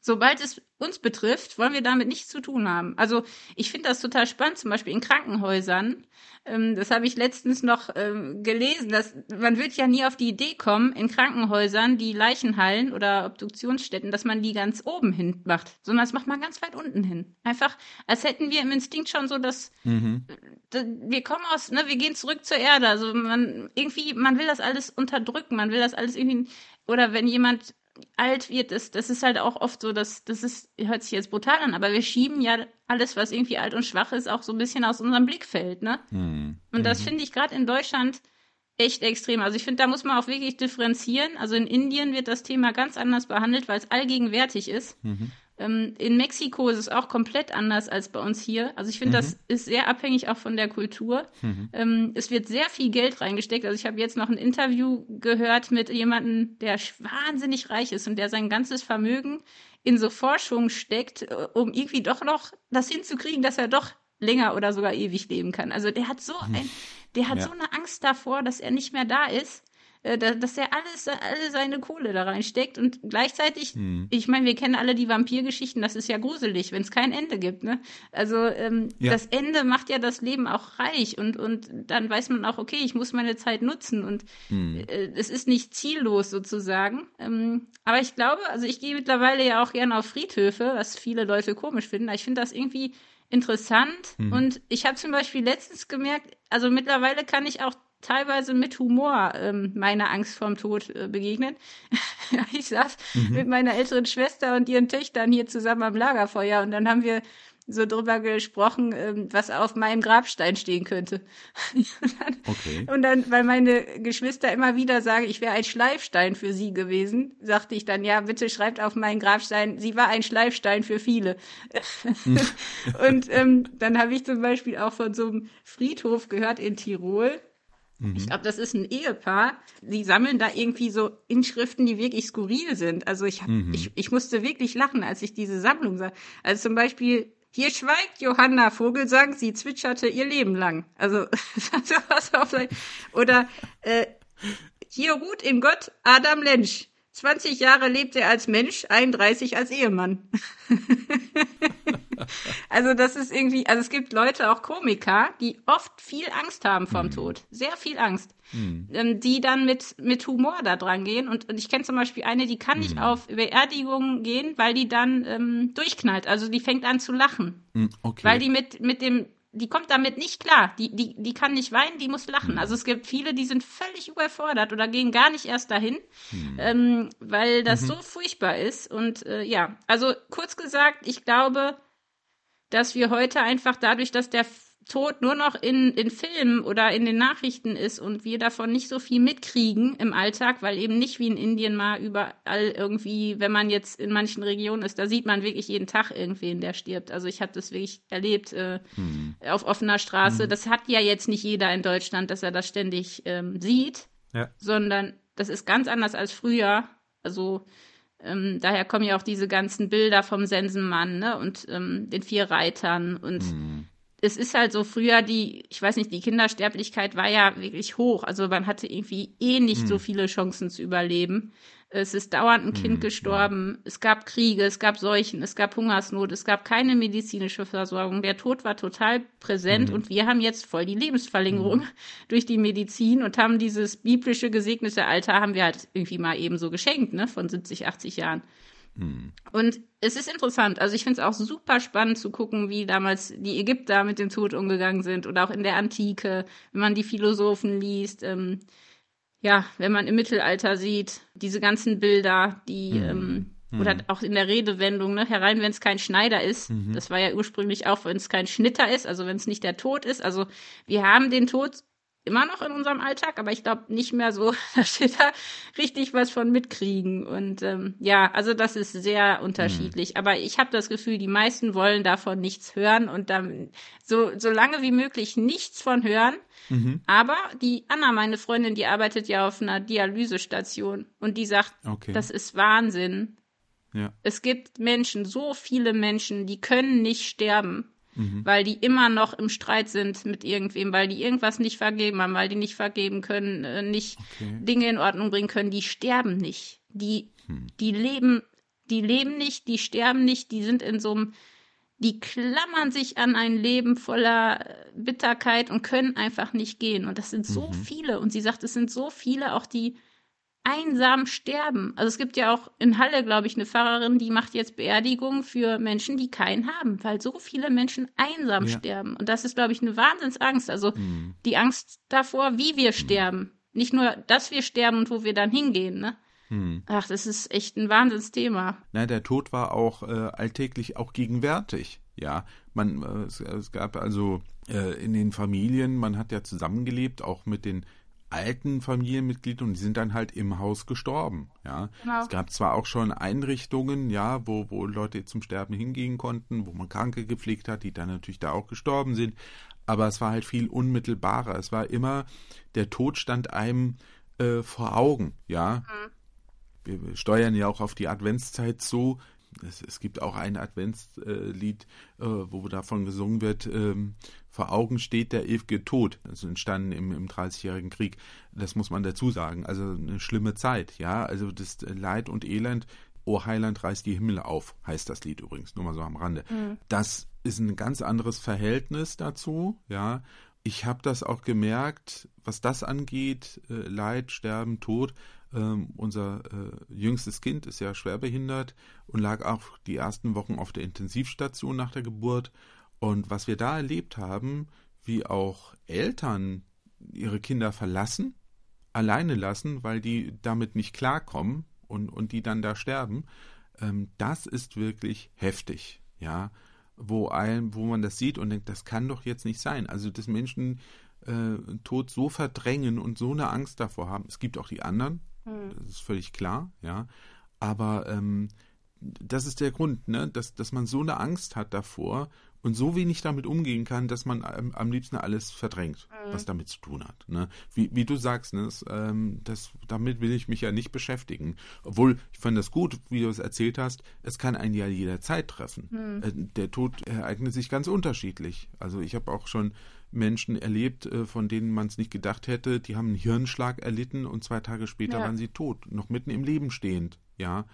sobald es uns betrifft, wollen wir damit nichts zu tun haben. Also ich finde das total spannend, zum Beispiel in Krankenhäusern. Ähm, das habe ich letztens noch ähm, gelesen. Dass, man wird ja nie auf die Idee kommen, in Krankenhäusern die Leichenhallen oder Obduktionsstätten, dass man die ganz oben hin macht, sondern das macht man ganz weit unten hin. Einfach, als hätten wir im Instinkt schon so, dass mhm. wir kommen aus, ne, wir gehen zurück zur Erde. Also man irgendwie, man will das alles unterdrücken, man will das alles irgendwie oder wenn jemand alt wird, das, das ist halt auch oft so, dass das ist, hört sich jetzt brutal an, aber wir schieben ja alles, was irgendwie alt und schwach ist, auch so ein bisschen aus unserem Blickfeld, ne? Mhm. Und das mhm. finde ich gerade in Deutschland echt extrem. Also ich finde, da muss man auch wirklich differenzieren. Also in Indien wird das Thema ganz anders behandelt, weil es allgegenwärtig ist. Mhm. Ähm, in Mexiko ist es auch komplett anders als bei uns hier. Also ich finde, mhm. das ist sehr abhängig auch von der Kultur. Mhm. Ähm, es wird sehr viel Geld reingesteckt. Also ich habe jetzt noch ein Interview gehört mit jemandem, der wahnsinnig reich ist und der sein ganzes Vermögen in so Forschung steckt, äh, um irgendwie doch noch das hinzukriegen, dass er doch länger oder sogar ewig leben kann. Also der hat so mhm. ein, der hat ja. so eine Angst davor, dass er nicht mehr da ist dass er alles, alle seine Kohle da reinsteckt und gleichzeitig, hm. ich meine, wir kennen alle die Vampirgeschichten, das ist ja gruselig, wenn es kein Ende gibt, ne? Also ähm, ja. das Ende macht ja das Leben auch reich und und dann weiß man auch, okay, ich muss meine Zeit nutzen und hm. äh, es ist nicht ziellos sozusagen. Ähm, aber ich glaube, also ich gehe mittlerweile ja auch gerne auf Friedhöfe, was viele Leute komisch finden. Aber ich finde das irgendwie interessant hm. und ich habe zum Beispiel letztens gemerkt, also mittlerweile kann ich auch teilweise mit Humor ähm, meiner Angst vorm Tod äh, begegnet. ich saß mhm. mit meiner älteren Schwester und ihren Töchtern hier zusammen am Lagerfeuer und dann haben wir so drüber gesprochen, ähm, was auf meinem Grabstein stehen könnte. und, dann, okay. und dann, weil meine Geschwister immer wieder sagen, ich wäre ein Schleifstein für sie gewesen, sagte ich dann, ja, bitte schreibt auf meinen Grabstein, sie war ein Schleifstein für viele. und ähm, dann habe ich zum Beispiel auch von so einem Friedhof gehört in Tirol, Mhm. Ich glaube, das ist ein Ehepaar. Die sammeln da irgendwie so Inschriften, die wirklich skurril sind. Also ich, hab, mhm. ich, ich musste wirklich lachen, als ich diese Sammlung sah. Also zum Beispiel, hier schweigt Johanna Vogelsang, sie zwitscherte ihr Leben lang. Also, was auf sein, oder, äh, Hier ruht in Gott Adam Lensch. 20 Jahre lebt er als Mensch, 31 als Ehemann. also das ist irgendwie, also es gibt Leute, auch Komiker, die oft viel Angst haben vorm mhm. Tod. Sehr viel Angst. Mhm. die dann mit, mit Humor da dran gehen. Und, und ich kenne zum Beispiel eine, die kann nicht mhm. auf Beerdigungen gehen, weil die dann ähm, durchknallt. Also die fängt an zu lachen. Hm, okay. Weil die mit, mit dem die kommt damit nicht klar. Die, die, die kann nicht weinen, die muss lachen. Hm. Also es gibt viele, die sind völlig überfordert oder gehen gar nicht erst dahin, hm. ähm, weil das mhm. so furchtbar ist. Und äh, ja, also kurz gesagt, ich glaube, dass wir heute einfach dadurch, dass der Tod nur noch in, in Filmen oder in den Nachrichten ist und wir davon nicht so viel mitkriegen im Alltag, weil eben nicht wie in Indien mal überall irgendwie, wenn man jetzt in manchen Regionen ist, da sieht man wirklich jeden Tag irgendwen, der stirbt. Also ich habe das wirklich erlebt äh, hm. auf offener Straße. Hm. Das hat ja jetzt nicht jeder in Deutschland, dass er das ständig ähm, sieht, ja. sondern das ist ganz anders als früher. Also ähm, daher kommen ja auch diese ganzen Bilder vom Sensenmann ne? und ähm, den vier Reitern und hm es ist halt so früher die, ich weiß nicht, die Kindersterblichkeit war ja wirklich hoch. Also man hatte irgendwie eh nicht hm. so viele Chancen zu überleben. Es ist dauernd ein Kind hm, gestorben. Es gab Kriege, es gab Seuchen, es gab Hungersnot, es gab keine medizinische Versorgung. Der Tod war total präsent hm. und wir haben jetzt voll die Lebensverlängerung hm. durch die Medizin und haben dieses biblische gesegnete Alter haben wir halt irgendwie mal eben so geschenkt, ne, von 70, 80 Jahren. Hm. Und es ist interessant. Also ich finde es auch super spannend zu gucken, wie damals die Ägypter mit dem Tod umgegangen sind oder auch in der Antike, wenn man die Philosophen liest. Ähm, ja, wenn man im Mittelalter sieht, diese ganzen Bilder, die mhm. ähm, mhm. oder auch in der Redewendung, ne, herein, wenn es kein Schneider ist. Mhm. Das war ja ursprünglich auch, wenn es kein Schnitter ist, also wenn es nicht der Tod ist. Also wir haben den Tod immer noch in unserem Alltag, aber ich glaube nicht mehr so, dass wir da richtig was von mitkriegen. Und ähm, ja, also das ist sehr unterschiedlich. Mhm. Aber ich habe das Gefühl, die meisten wollen davon nichts hören und dann so, so lange wie möglich nichts von hören. Mhm. Aber die Anna, meine Freundin, die arbeitet ja auf einer Dialysestation und die sagt, okay. das ist Wahnsinn. Ja. Es gibt Menschen, so viele Menschen, die können nicht sterben mhm. weil die immer noch im Streit sind mit irgendwem, weil die irgendwas nicht vergeben haben, weil die nicht vergeben können, äh, nicht okay. Dinge in Ordnung bringen können, die sterben nicht. Die, hm. die leben, die leben nicht, die sterben nicht, die sind in so einem, die klammern sich an ein Leben voller äh, Bitterkeit und können einfach nicht gehen. Und das sind so mhm. viele. Und sie sagt, es sind so viele, auch die einsam sterben. Also es gibt ja auch in Halle, glaube ich, eine Pfarrerin, die macht jetzt Beerdigungen für Menschen, die keinen haben, weil so viele Menschen einsam ja. sterben. Und das ist, glaube ich, eine Wahnsinnsangst. Also mhm. die Angst davor, wie wir mhm. sterben. Nicht nur, dass wir sterben und wo wir dann hingehen, ne? Mhm. Ach, das ist echt ein Wahnsinnsthema. Na, der Tod war auch äh, alltäglich auch gegenwärtig. Ja, man, äh, es, es, gab also äh, in den Familien, man hat ja zusammengelebt, auch mit den alten Familienmitglieder und die sind dann halt im Haus gestorben. Ja, genau. es gab zwar auch schon Einrichtungen, ja, wo, wo Leute zum Sterben hingehen konnten, wo man Kranke gepflegt hat, die dann natürlich da auch gestorben sind, aber es war halt viel unmittelbarer. Es war immer der Tod stand einem äh, vor Augen. Ja, mhm. wir steuern ja auch auf die Adventszeit zu. Es, es gibt auch ein Adventslied, äh, wo davon gesungen wird. Ähm, vor Augen steht der ewige Tod. Also entstanden im, im 30-jährigen Krieg. Das muss man dazu sagen. Also eine schlimme Zeit, ja. Also das Leid und Elend. O Heiland reißt die Himmel auf, heißt das Lied übrigens, nur mal so am Rande. Mhm. Das ist ein ganz anderes Verhältnis dazu, ja. Ich habe das auch gemerkt, was das angeht, äh, Leid, Sterben, Tod. Ähm, unser äh, jüngstes Kind ist ja schwerbehindert und lag auch die ersten Wochen auf der Intensivstation nach der Geburt. Und was wir da erlebt haben, wie auch Eltern ihre Kinder verlassen, alleine lassen, weil die damit nicht klarkommen und, und die dann da sterben, ähm, das ist wirklich heftig, ja, wo ein, wo man das sieht und denkt, das kann doch jetzt nicht sein. Also dass Menschen äh, Tod so verdrängen und so eine Angst davor haben. Es gibt auch die anderen, hm. das ist völlig klar, ja. Aber ähm, das ist der Grund, ne? dass, dass man so eine Angst hat davor und so wenig damit umgehen kann, dass man am, am liebsten alles verdrängt, mhm. was damit zu tun hat. Ne? Wie, wie du sagst, ne? das, ähm, das, damit will ich mich ja nicht beschäftigen. Obwohl, ich fand das gut, wie du es erzählt hast, es kann einen ja jederzeit treffen. Mhm. Äh, der Tod ereignet sich ganz unterschiedlich. Also ich habe auch schon Menschen erlebt, äh, von denen man es nicht gedacht hätte, die haben einen Hirnschlag erlitten und zwei Tage später ja. waren sie tot, noch mitten im Leben stehend. Ja,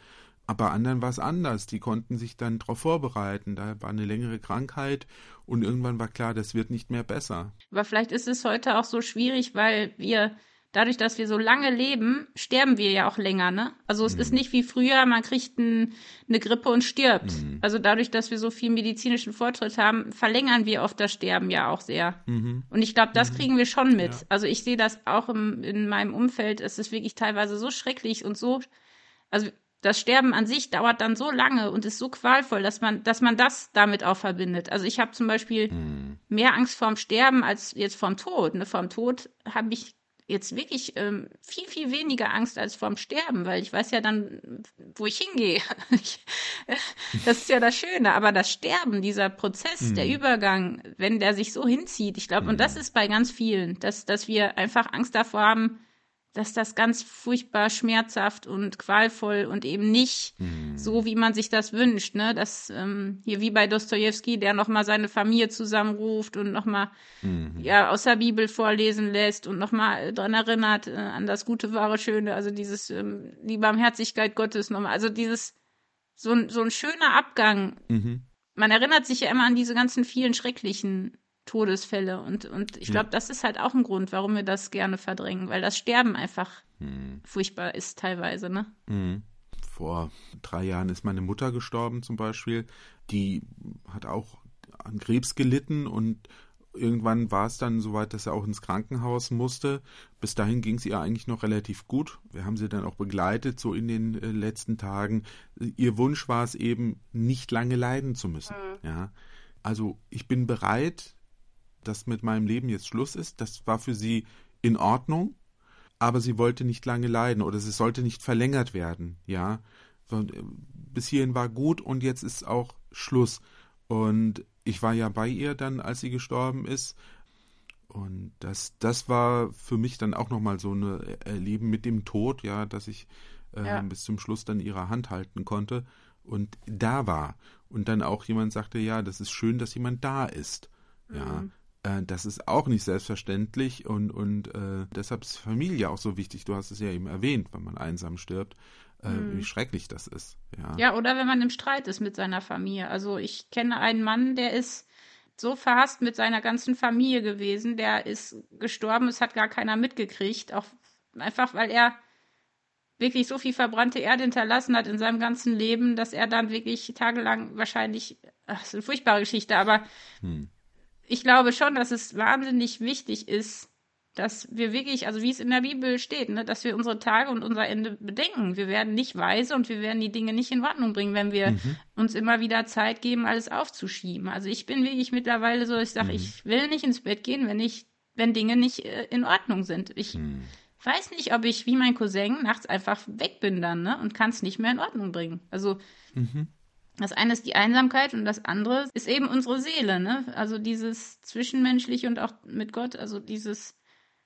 aber anderen war es anders. Die konnten sich dann darauf vorbereiten. Da war eine längere Krankheit und irgendwann war klar, das wird nicht mehr besser. Aber vielleicht ist es heute auch so schwierig, weil wir dadurch, dass wir so lange leben, sterben wir ja auch länger, ne? Also es mhm. ist nicht wie früher, man kriegt ein, eine Grippe und stirbt. Mhm. Also dadurch, dass wir so viel medizinischen Fortschritt haben, verlängern wir oft das Sterben ja auch sehr. Mhm. Und ich glaube, das mhm. kriegen wir schon mit. Ja. Also ich sehe das auch im, in meinem Umfeld. Es ist wirklich teilweise so schrecklich und so, also das Sterben an sich dauert dann so lange und ist so qualvoll, dass man, dass man das damit auch verbindet. Also ich habe zum Beispiel mhm. mehr Angst vorm Sterben als jetzt vorm Tod. Ne? Vorm Tod habe ich jetzt wirklich ähm, viel, viel weniger Angst als vorm Sterben, weil ich weiß ja dann, wo ich hingehe. das ist ja das Schöne. Aber das Sterben, dieser Prozess, mhm. der Übergang, wenn der sich so hinzieht, ich glaube, mhm. und das ist bei ganz vielen, dass, dass wir einfach Angst davor haben, dass das ganz furchtbar schmerzhaft und qualvoll und eben nicht mhm. so, wie man sich das wünscht, ne? Das ähm, hier wie bei Dostoevsky, der nochmal seine Familie zusammenruft und nochmal mhm. ja aus der Bibel vorlesen lässt und nochmal dran erinnert äh, an das Gute, wahre, Schöne, also dieses ähm, die Barmherzigkeit Gottes nochmal, also dieses so ein so ein schöner Abgang. Mhm. Man erinnert sich ja immer an diese ganzen vielen schrecklichen Todesfälle. Und, und ich glaube, das ist halt auch ein Grund, warum wir das gerne verdrängen, weil das Sterben einfach hm. furchtbar ist teilweise, ne? Hm. Vor drei Jahren ist meine Mutter gestorben zum Beispiel. Die hat auch an Krebs gelitten und irgendwann war es dann soweit, dass er auch ins Krankenhaus musste. Bis dahin ging es ihr eigentlich noch relativ gut. Wir haben sie dann auch begleitet, so in den äh, letzten Tagen. Ihr Wunsch war es eben, nicht lange leiden zu müssen. Mhm. Ja. Also ich bin bereit, dass mit meinem Leben jetzt Schluss ist. Das war für sie in Ordnung, aber sie wollte nicht lange leiden oder es sollte nicht verlängert werden, ja. Äh, bis hierhin war gut und jetzt ist auch Schluss. Und ich war ja bei ihr dann, als sie gestorben ist. Und das, das war für mich dann auch nochmal so ein Erleben mit dem Tod, ja, dass ich äh, ja. bis zum Schluss dann ihre Hand halten konnte und da war. Und dann auch jemand sagte, ja, das ist schön, dass jemand da ist. Ja, mhm. Äh, das ist auch nicht selbstverständlich und, und äh, deshalb ist Familie auch so wichtig. Du hast es ja eben erwähnt, wenn man einsam stirbt, äh, hm. wie schrecklich das ist. Ja. ja, oder wenn man im Streit ist mit seiner Familie. Also ich kenne einen Mann, der ist so verhasst mit seiner ganzen Familie gewesen, der ist gestorben, es hat gar keiner mitgekriegt, auch einfach weil er wirklich so viel verbrannte Erde hinterlassen hat in seinem ganzen Leben, dass er dann wirklich tagelang wahrscheinlich, ach, das ist eine furchtbare Geschichte, aber hm ich glaube schon, dass es wahnsinnig wichtig ist, dass wir wirklich, also wie es in der Bibel steht, ne, dass wir unsere Tage und unser Ende bedenken. Wir werden nicht weise und wir werden die Dinge nicht in Ordnung bringen, wenn wir mhm. uns immer wieder Zeit geben, alles aufzuschieben. Also ich bin wirklich mittlerweile so, ich sage, mhm. ich will nicht ins Bett gehen, wenn ich, wenn Dinge nicht äh, in Ordnung sind. Ich mhm. weiß nicht, ob ich wie mein Cousin nachts einfach weg bin dann, ne, und kann es nicht mehr in Ordnung bringen. Also mhm. Das eine ist die Einsamkeit und das andere ist eben unsere Seele, ne? Also dieses Zwischenmenschliche und auch mit Gott, also dieses,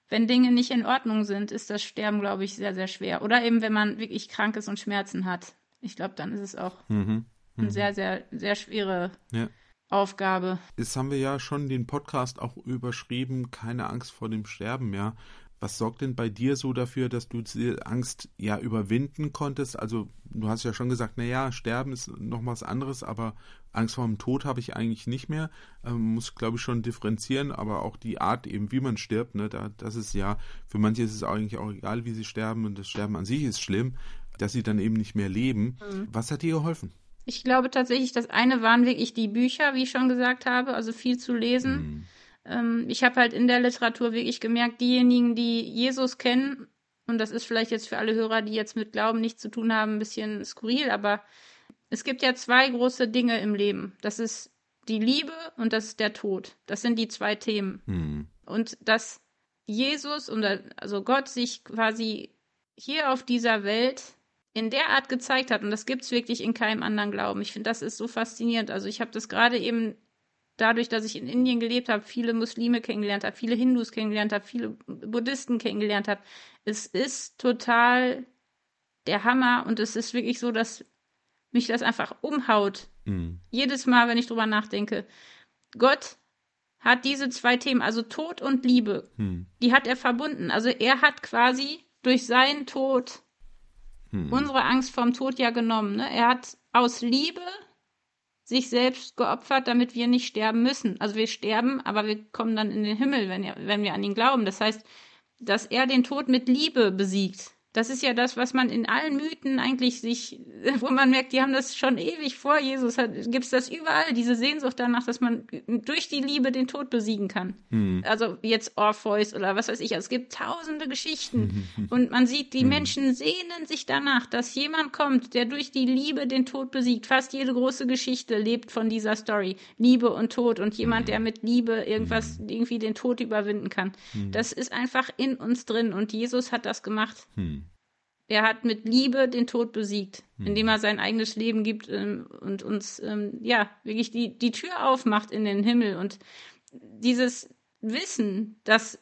wenn Dinge nicht in Ordnung sind, ist das Sterben, glaube ich, sehr, sehr schwer. Oder eben, wenn man wirklich krank ist und Schmerzen hat. Ich glaube, dann ist es auch mhm. Mhm. eine sehr, sehr, sehr schwere ja. Aufgabe. Jetzt haben wir ja schon den Podcast auch überschrieben, keine Angst vor dem Sterben, ja. Was sorgt denn bei dir so dafür, dass du diese Angst ja überwinden konntest? Also du hast ja schon gesagt, na ja, Sterben ist noch was anderes, aber Angst vor dem Tod habe ich eigentlich nicht mehr. Ähm, muss, glaube ich, schon differenzieren, aber auch die Art eben, wie man stirbt, ne, da, das ist ja, für manche ist es eigentlich auch egal, wie sie sterben und das Sterben an sich ist schlimm, dass sie dann eben nicht mehr leben. Mhm. Was hat dir geholfen? Ich glaube tatsächlich, das eine waren wirklich die Bücher, wie ich schon gesagt habe, also viel zu lesen. Mhm ähm, ich habe halt in der Literatur wirklich gemerkt, diejenigen, die Jesus kennen, und das ist vielleicht jetzt für alle Hörer, die jetzt mit Glauben nichts zu tun haben, ein bisschen skurril, aber es gibt ja zwei große Dinge im Leben. Das ist die Liebe und das ist der Tod. Das sind die zwei Themen. Mhm. Und dass Jesus und also Gott sich quasi hier auf dieser Welt in der Art gezeigt hat, und das gibt es wirklich in keinem anderen Glauben. Ich finde, das ist so faszinierend. Also ich habe das gerade eben dadurch, dass ich in Indien gelebt habe, viele Muslime kennengelernt habe, viele Hindus kennengelernt habe, viele Buddhisten kennengelernt habe. Es ist total der Hammer und es ist wirklich so, dass mich das einfach umhaut. Mhm. Jedes Mal, wenn ich drüber nachdenke. Gott hat diese zwei Themen, also Tod und Liebe, mhm. die hat er verbunden. Also er hat quasi durch seinen Tod mhm. unsere Angst vorm Tod ja genommen. Ne? Er hat aus Liebe sich selbst geopfert, damit wir nicht sterben müssen. Also wir sterben, aber wir kommen dann in den Himmel, wenn, wenn wir an ihn glauben. Das heißt, dass er den Tod mit Liebe besiegt. Das ist ja das, was man in allen Mythen eigentlich sich, wo man merkt, die haben das schon ewig vor Jesus, gibt es das überall, diese Sehnsucht danach, dass man durch die Liebe den Tod besiegen kann. Hm. Also jetzt Orpheus oder was weiß ich, also es gibt tausende Geschichten und man sieht, die hm. Menschen sehnen sich danach, dass jemand kommt, der durch die Liebe den Tod besiegt. Fast jede große Geschichte lebt von dieser Story. Liebe und Tod und jemand, der mit Liebe irgendwas, hm. irgendwie den Tod überwinden kann. Hm. Das ist einfach in uns drin und Jesus hat das gemacht. Hm. Er hat mit Liebe den Tod besiegt, mhm. indem er sein eigenes Leben gibt ähm, und uns, ähm, ja, wirklich die, die Tür aufmacht in den Himmel. Und dieses Wissen, dass,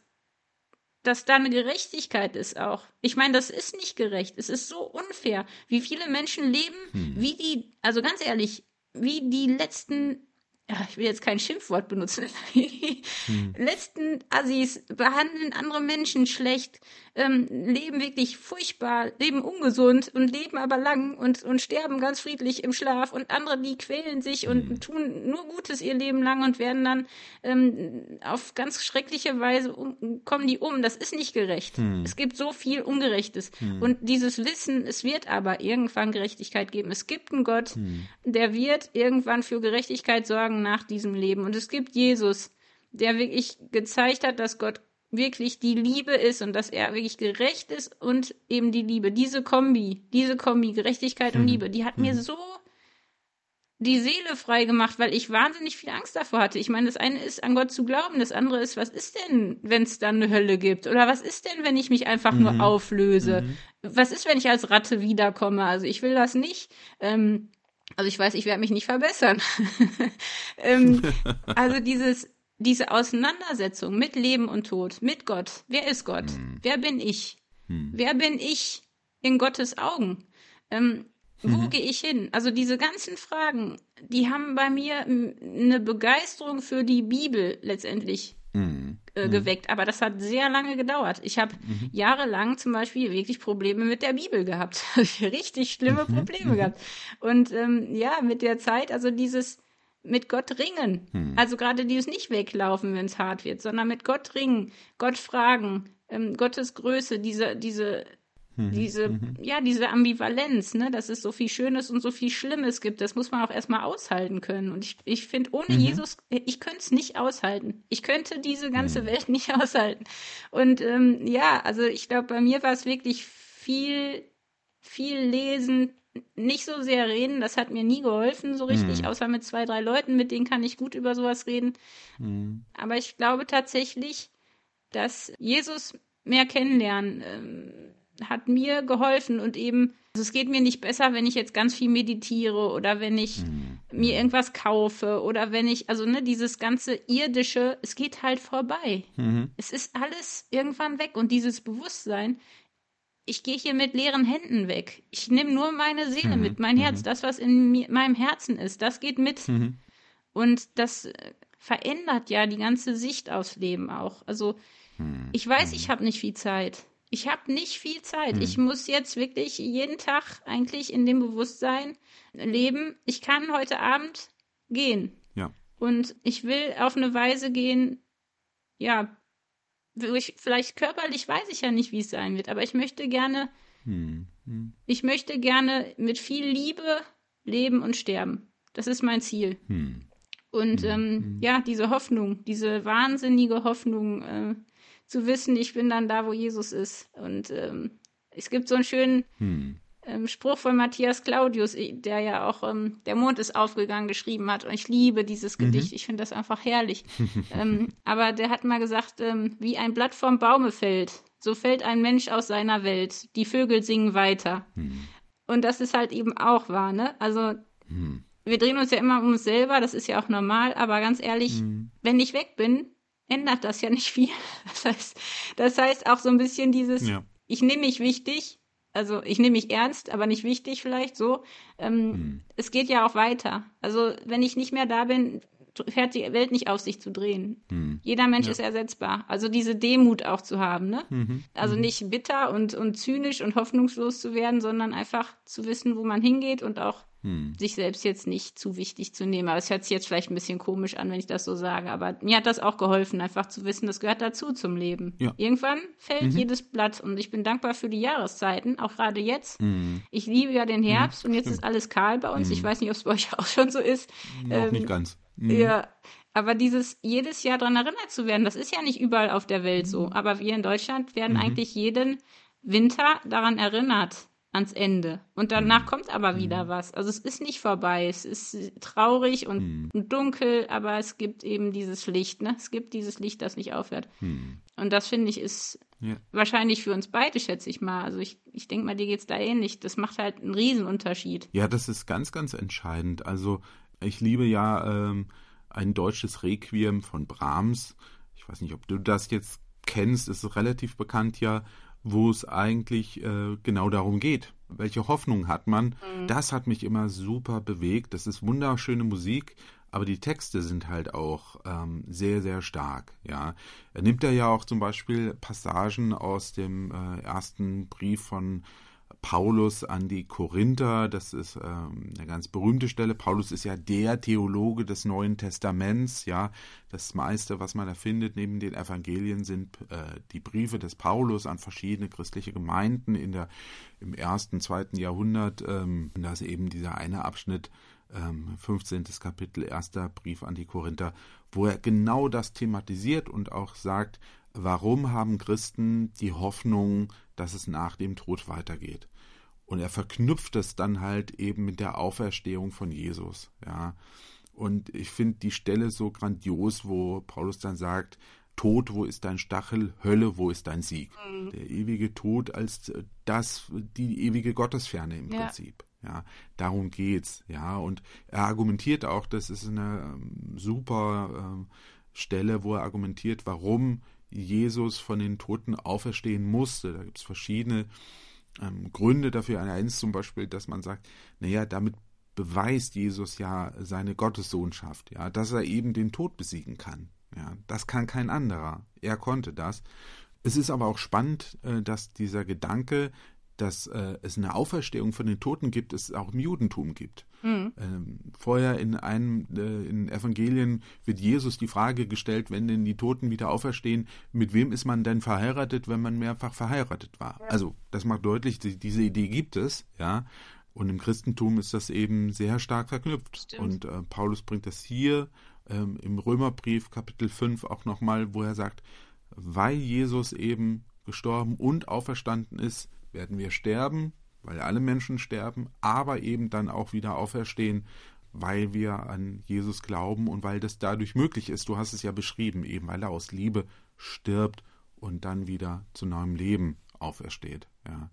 dass da eine Gerechtigkeit ist auch. Ich meine, das ist nicht gerecht. Es ist so unfair, wie viele Menschen leben, mhm. wie die, also ganz ehrlich, wie die letzten ja, ich will jetzt kein Schimpfwort benutzen, hm. letzten Assis behandeln andere Menschen schlecht, ähm, leben wirklich furchtbar, leben ungesund und leben aber lang und, und sterben ganz friedlich im Schlaf und andere, die quälen sich und hm. tun nur Gutes ihr Leben lang und werden dann ähm, auf ganz schreckliche Weise um, kommen die um. Das ist nicht gerecht. Hm. Es gibt so viel Ungerechtes. Hm. Und dieses Wissen, es wird aber irgendwann Gerechtigkeit geben. Es gibt einen Gott, hm. der wird irgendwann für Gerechtigkeit sorgen nach diesem Leben. Und es gibt Jesus, der wirklich gezeigt hat, dass Gott wirklich die Liebe ist und dass er wirklich gerecht ist und eben die Liebe. Diese Kombi, diese Kombi, Gerechtigkeit und mhm. Liebe, die hat mhm. mir so die Seele frei gemacht, weil ich wahnsinnig viel Angst davor hatte. Ich meine, das eine ist, an Gott zu glauben, das andere ist, was ist denn, wenn es dann eine Hölle gibt? Oder was ist denn, wenn ich mich einfach mhm. nur auflöse? Mhm. Was ist, wenn ich als Ratte wiederkomme? Also ich will das nicht. Ähm, also ich weiß, ich werde mich nicht verbessern. ähm, also dieses, diese Auseinandersetzung mit Leben und Tod, mit Gott. Wer ist Gott? Hm. Wer bin ich? Hm. Wer bin ich in Gottes Augen? Ähm, wo mhm. gehe ich hin? Also diese ganzen Fragen, die haben bei mir eine Begeisterung für die Bibel letztendlich mhm. äh, mhm. geweckt. Aber das hat sehr lange gedauert. Ich habe mhm. jahrelang zum Beispiel wirklich Probleme mit der Bibel gehabt. Richtig schlimme mhm. Probleme mhm. gehabt. Und ähm, ja, mit der Zeit, also dieses mit Gott ringen. Mhm. Also gerade dieses nicht weglaufen, wenn es hart wird, sondern mit Gott ringen, Gott fragen, ähm, Gottes Größe, diese, diese Mhm. Diese, mhm. ja, diese Ambivalenz, ne, dass es so viel Schönes und so viel Schlimmes gibt, das muss man auch erstmal aushalten können. Und ich, ich finde, ohne mhm. Jesus, ich könnte es nicht aushalten. Ich könnte diese ganze mhm. Welt nicht aushalten. Und ähm, ja, also ich glaube, bei mir war es wirklich viel, viel lesen, nicht so sehr reden, das hat mir nie geholfen, so richtig, mhm. außer mit zwei, drei Leuten, mit denen kann ich gut über sowas reden. Mhm. Aber ich glaube tatsächlich, dass Jesus mehr kennenlernen, ähm, hat mir geholfen und eben, also es geht mir nicht besser, wenn ich jetzt ganz viel meditiere oder wenn ich mhm. mir irgendwas kaufe oder wenn ich, also ne, dieses ganze irdische, es geht halt vorbei. Mhm. Es ist alles irgendwann weg und dieses Bewusstsein, ich gehe hier mit leeren Händen weg. Ich nehme nur meine Seele mhm. mit, mein mhm. Herz, das, was in mir, meinem Herzen ist, das geht mit. Mhm. Und das äh, verändert ja die ganze Sicht aufs Leben auch. Also mhm. ich weiß, ich habe nicht viel Zeit ich habe nicht viel Zeit. Ich muss jetzt wirklich jeden Tag eigentlich in dem Bewusstsein leben. Ich kann heute Abend gehen. Ja. Und ich will auf eine Weise gehen, ja, vielleicht körperlich weiß ich ja nicht, wie es sein wird, aber ich möchte gerne, hm. Hm. ich möchte gerne mit viel Liebe leben und sterben. Das ist mein Ziel. Hm. Und hm. ähm, hm. ja, diese Hoffnung, diese wahnsinnige Hoffnung, äh, zu wissen, ich bin dann da, wo Jesus ist. Und ähm, es gibt so einen schönen hm. Spruch von Matthias Claudius, der ja auch ähm, Der Mond ist aufgegangen geschrieben hat. Und ich liebe dieses mhm. Gedicht. Ich finde das einfach herrlich. Ähm, aber der hat mal gesagt, ähm, wie ein Blatt vom Baume fällt, so fällt ein Mensch aus seiner Welt. Die Vögel singen weiter. Hm. Und das ist halt eben auch wahr, ne? Also hm. wir drehen uns ja immer um uns selber, das ist ja auch normal, aber ganz ehrlich, hm. wenn ich weg bin, ändert das ja nicht viel. Das heißt, das heißt auch so ein bisschen dieses, ja. ich nehme mich wichtig, also ich nehme mich ernst, aber nicht wichtig vielleicht so. Ähm, hm. Es geht ja auch weiter. Also wenn ich nicht mehr da bin, fährt die Welt nicht auf sich zu drehen. Hm. Jeder Mensch ja. ist ersetzbar. Also diese Demut auch zu haben, ne? Mhm. Also mhm. nicht bitter und, und zynisch und hoffnungslos zu werden, sondern einfach zu wissen, wo man hingeht und auch hm. sich selbst jetzt nicht zu wichtig zu nehmen. Aber es hört sich jetzt vielleicht ein bisschen komisch an, wenn ich das so sage. Aber mir hat das auch geholfen, einfach zu wissen, das gehört dazu zum Leben. Ja. Irgendwann fällt mhm. jedes Blatt und ich bin dankbar für die Jahreszeiten, auch gerade jetzt. Mhm. Ich liebe ja den Herbst mhm. und jetzt ist alles kahl bei uns. Ich mhm. weiß nicht, ob es bei euch auch schon so ist. Noch ähm, nicht ganz. Mhm. Ja, aber dieses jedes Jahr daran erinnert zu werden, das ist ja nicht überall auf der Welt so. Mhm. Aber wir in Deutschland werden eigentlich jeden Winter daran erinnert ans Ende. Und danach mhm. kommt aber wieder mhm. was. Also es ist nicht vorbei. Es ist traurig und mhm. dunkel, aber es gibt eben dieses Licht. Ne? Es gibt dieses Licht, das nicht aufhört. Mhm. Und das finde ich ist ja. wahrscheinlich für uns beide, schätze ich mal. Also ich, ich denke mal, dir geht es da ähnlich. Das macht halt einen Riesenunterschied. Ja, das ist ganz, ganz entscheidend. Also ich liebe ja ähm, ein deutsches Requiem von Brahms. Ich weiß nicht, ob du das jetzt kennst. Es ist relativ bekannt ja wo es eigentlich äh, genau darum geht. Welche Hoffnung hat man? Mhm. Das hat mich immer super bewegt. Das ist wunderschöne Musik, aber die Texte sind halt auch ähm, sehr, sehr stark. Ja, er nimmt ja auch zum Beispiel Passagen aus dem äh, ersten Brief von Paulus an die Korinther, das ist ähm, eine ganz berühmte Stelle. Paulus ist ja der Theologe des Neuen Testaments, ja. Das meiste, was man da findet neben den Evangelien, sind äh, die Briefe des Paulus an verschiedene christliche Gemeinden in der, im ersten, zweiten Jahrhundert. Ähm, da ist eben dieser eine Abschnitt, ähm, 15. Kapitel, erster Brief an die Korinther, wo er genau das thematisiert und auch sagt, warum haben Christen die Hoffnung, dass es nach dem Tod weitergeht? Und er verknüpft es dann halt eben mit der Auferstehung von Jesus, ja. Und ich finde die Stelle so grandios, wo Paulus dann sagt, Tod, wo ist dein Stachel? Hölle, wo ist dein Sieg? Mhm. Der ewige Tod als das, die ewige Gottesferne im ja. Prinzip. Ja, darum geht's. Ja, und er argumentiert auch, das ist eine ähm, super ähm, Stelle, wo er argumentiert, warum Jesus von den Toten auferstehen musste. Da gibt es verschiedene ähm, Gründe dafür. Eins zum Beispiel, dass man sagt, naja, damit beweist Jesus ja seine Gottessohnschaft, ja, dass er eben den Tod besiegen kann. Ja, das kann kein anderer. Er konnte das. Es ist aber auch spannend, äh, dass dieser Gedanke, dass äh, es eine Auferstehung von den Toten gibt, es auch im Judentum gibt. Mhm. Ähm, vorher in einem äh, in Evangelien wird Jesus die Frage gestellt, wenn denn die Toten wieder auferstehen, mit wem ist man denn verheiratet, wenn man mehrfach verheiratet war? Ja. Also das macht deutlich, die, diese Idee gibt es, ja. Und im Christentum ist das eben sehr stark verknüpft. Stimmt. Und äh, Paulus bringt das hier ähm, im Römerbrief Kapitel 5 auch nochmal, wo er sagt, weil Jesus eben gestorben und auferstanden ist, werden wir sterben, weil alle Menschen sterben, aber eben dann auch wieder auferstehen, weil wir an Jesus glauben und weil das dadurch möglich ist. Du hast es ja beschrieben, eben weil er aus Liebe stirbt und dann wieder zu neuem Leben aufersteht. Ja.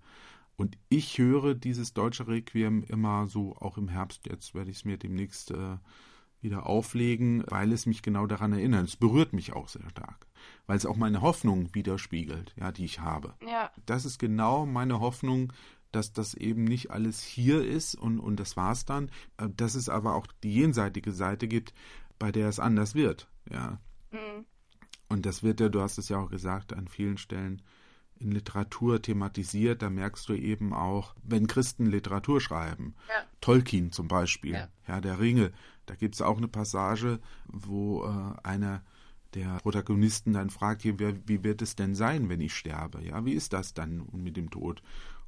Und ich höre dieses deutsche Requiem immer so, auch im Herbst, jetzt werde ich es mir demnächst äh, wieder auflegen, weil es mich genau daran erinnert. Es berührt mich auch sehr stark, weil es auch meine Hoffnung widerspiegelt, ja, die ich habe. Ja. Das ist genau meine Hoffnung, dass das eben nicht alles hier ist und, und das war's dann, äh, dass es aber auch die jenseitige Seite gibt, bei der es anders wird, ja. Mhm. Und das wird ja, du hast es ja auch gesagt, an vielen Stellen in Literatur thematisiert, da merkst du eben auch, wenn Christen Literatur schreiben, ja. Tolkien zum Beispiel, ja. Herr der Ringe, da gibt es auch eine Passage, wo äh, einer der Protagonisten dann fragt, wie, wie wird es denn sein, wenn ich sterbe? Ja, wie ist das dann mit dem Tod?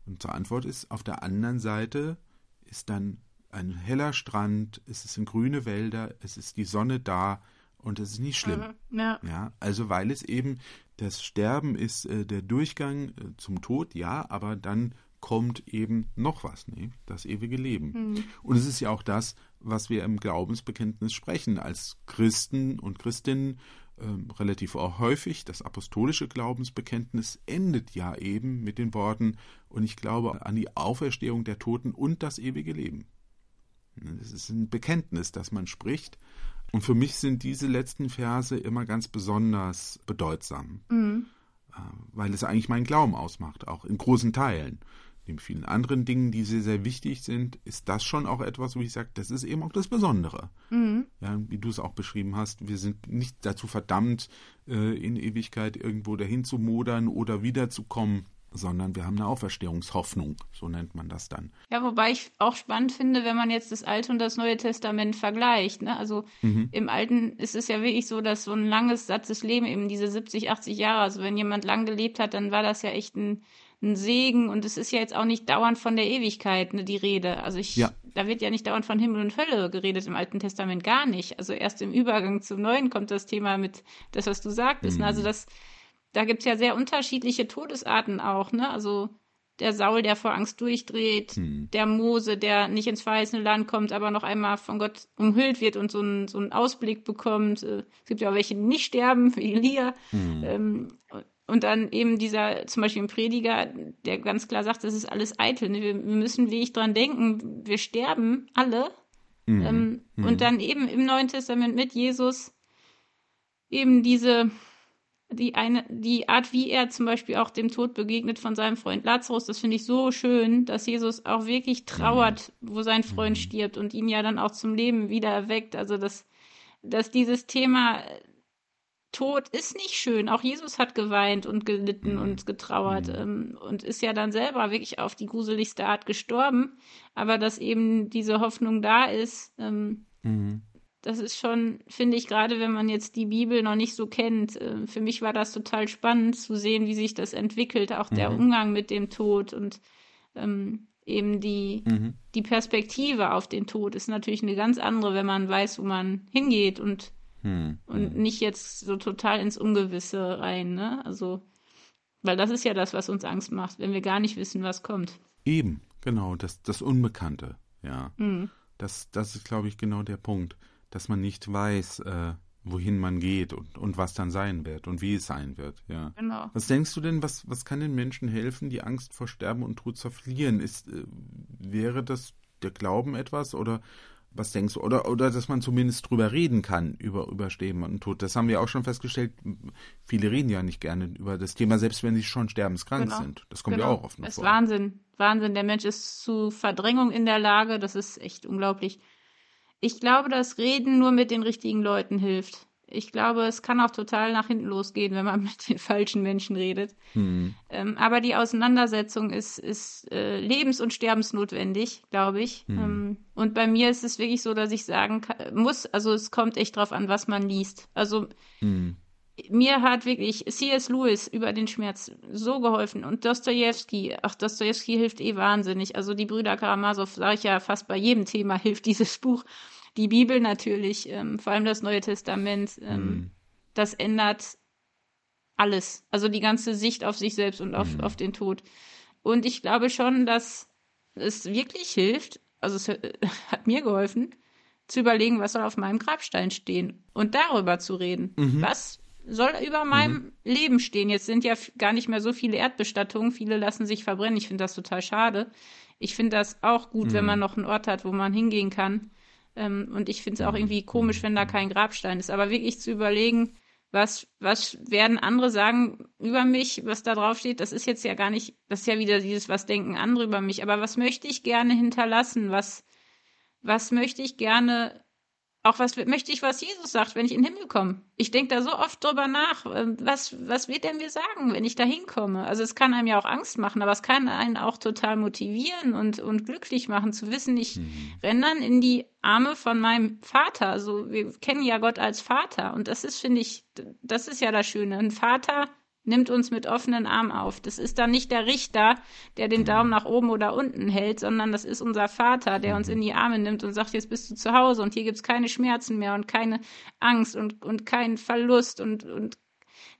Und zur Antwort ist, auf der anderen Seite ist dann ein heller Strand, es sind grüne Wälder, es ist die Sonne da und es ist nicht schlimm. Mhm, ja. ja. Also weil es eben das Sterben ist äh, der Durchgang äh, zum Tod, ja, aber dann kommt eben noch was, ne? das ewige Leben. Mhm. Und es ist ja auch das, was wir im Glaubensbekenntnis sprechen. Als Christen und Christinnen ähm, relativ häufig. Das apostolische Glaubensbekenntnis endet ja eben mit den Worten, und ich glaube an die Auferstehung der Toten und das ewige Leben. Es ist ein Bekenntnis, das man spricht. Und für mich sind diese letzten Verse immer ganz besonders bedeutsam, mhm. Äh, weil es eigentlich meinen Glauben ausmacht, auch in großen Teilen neben vielen anderen Dingen, die sehr, sehr wichtig sind, ist das schon auch etwas, wo ich sage, das ist eben auch das Besondere. Mhm. Ja, wie du es auch beschrieben hast, wir sind nicht dazu verdammt, äh, in Ewigkeit irgendwo dahin zu modern oder wiederzukommen, sondern wir haben eine Auferstehungshoffnung, so nennt man das dann. Ja, wobei ich auch spannend finde, wenn man jetzt das Alte und das Neue Testament vergleicht. Ne? Also mhm. im Alten ist es ja wirklich so, dass so ein langes, sattes Leben, eben diese 70, 80 Jahre, also wenn jemand lang gelebt hat, dann war das ja echt ein ein Segen und es ist ja jetzt auch nicht dauernd von der Ewigkeit ne, die Rede. Also ich, ja. da wird ja nicht dauernd von Himmel und Hölle geredet im Alten Testament gar nicht. Also erst im Übergang zum Neuen kommt das Thema mit das, was du sagtest. Mhm. Ne? Also mhm. das, da gibt's ja sehr unterschiedliche Todesarten auch, ne? Also der Saul, der vor Angst durchdreht, mhm. der Mose, der nicht ins verheißene Land kommt, aber noch einmal von Gott umhüllt wird und so einen, so einen Ausblick bekommt. Äh, es gibt ja auch welche, die nicht sterben, wie Elia. Mhm. Ähm, und dann eben dieser, zum Beispiel ein Prediger, der ganz klar sagt, das ist alles eitel. Ne? Wir, müssen wirklich dran denken, wir sterben alle. Mhm. Ähm, mhm. Und dann eben im Neuen Testament mit Jesus eben diese, die eine, die Art, wie er zum Beispiel auch dem Tod begegnet von seinem Freund Lazarus, das finde ich so schön, dass Jesus auch wirklich trauert, mhm. wo sein Freund mhm. stirbt und ihn ja dann auch zum Leben wieder erweckt. Also dass, dass dieses Thema Tod ist nicht schön. Auch Jesus hat geweint und gelitten mhm. und getrauert mhm. ähm, und ist ja dann selber wirklich auf die gruseligste Art gestorben. Aber dass eben diese Hoffnung da ist, ähm, mhm. das ist schon, finde ich, gerade wenn man jetzt die Bibel noch nicht so kennt, äh, für mich war das total spannend zu sehen, wie sich das entwickelt, auch der mhm. Umgang mit dem Tod und ähm, eben die, mhm. die Perspektive auf den Tod ist natürlich eine ganz andere, wenn man weiß, wo man hingeht und hm. Und hm. nicht jetzt so total ins Ungewisse rein, ne? Also, weil das ist ja das, was uns Angst macht, wenn wir gar nicht wissen, was kommt. Eben, genau, das, das Unbekannte, ja. Hm. Das, das ist, glaube ich, genau der Punkt, dass man nicht weiß, äh, wohin man geht und, und was dann sein wird und wie es sein wird, ja. Genau. Was denkst du denn, was, was kann den Menschen helfen, die Angst vor Sterben und Tod zu verlieren? Ist, äh, wäre das der Glauben etwas oder was denkst du? Oder, oder dass man zumindest drüber reden kann, über, über Sterben und Tod. Das haben wir auch schon festgestellt. Viele reden ja nicht gerne über das Thema, selbst wenn sie schon sterbenskrank genau. sind. Das kommt genau. ja auch oft vor. Das ist Wahnsinn. Wahnsinn. Der Mensch ist zu Verdrängung in der Lage. Das ist echt unglaublich. Ich glaube, dass Reden nur mit den richtigen Leuten hilft ich glaube, es kann auch total nach hinten losgehen, wenn man mit den falschen Menschen redet. Mhm. Ähm, aber die Auseinandersetzung ist, ist äh, lebens- und sterbensnotwendig, glaube ich. Mhm. Ähm, und bei mir ist es wirklich so, dass ich sagen kann, muss, also es kommt echt drauf an, was man liest. Also mhm. mir hat wirklich C.S. Lewis über den Schmerz so geholfen und Dostoevsky, ach, Dostoevsky hilft eh wahnsinnig. Also die Brüder Karamasow, sage ich ja fast bei jedem Thema, hilft dieses Buch die Bibel natürlich, ähm, vor allem das Neue Testament, ähm, mhm. das ändert alles. Also die ganze Sicht auf sich selbst und auf, mhm. auf den Tod. Und ich glaube schon, dass es wirklich hilft, also es hat mir geholfen, zu überlegen, was soll auf meinem Grabstein stehen und darüber zu reden. Mhm. Was soll über meinem mhm. Leben stehen? Jetzt sind ja gar nicht mehr so viele Erdbestattungen, viele lassen sich verbrennen. Ich finde das total schade. Ich finde das auch gut, wenn mhm. man noch einen Ort hat, wo man hingehen kann ähm, und ich finde es auch irgendwie komisch, wenn da kein Grabstein ist. Aber wirklich zu überlegen, was, was werden andere sagen über mich, was da drauf steht, das ist jetzt ja gar nicht, das ist ja wieder dieses, was denken andere über mich, aber was möchte ich gerne hinterlassen? Was, was möchte ich gerne auch was möchte ich, was Jesus sagt, wenn ich in den Himmel komme. Ich denke da so oft drüber nach. Ähm, was, was wird er mir sagen, wenn ich da hinkomme? Also es kann einem ja auch Angst machen, aber es kann einen auch total motivieren und, und glücklich machen, zu wissen, ich mhm. renne dann in die Arme von meinem Vater. Also wir kennen ja Gott als Vater. Und das ist, finde ich, das ist ja das Schöne. Ein Vater nimmt uns mit offenen Armen auf. Das ist dann nicht der Richter, der den Daumen nach oben oder unten hält, sondern das ist unser Vater, der uns in die Arme nimmt und sagt, jetzt bist du zu Hause und hier gibt's keine Schmerzen mehr und keine Angst und, und keinen Verlust und, und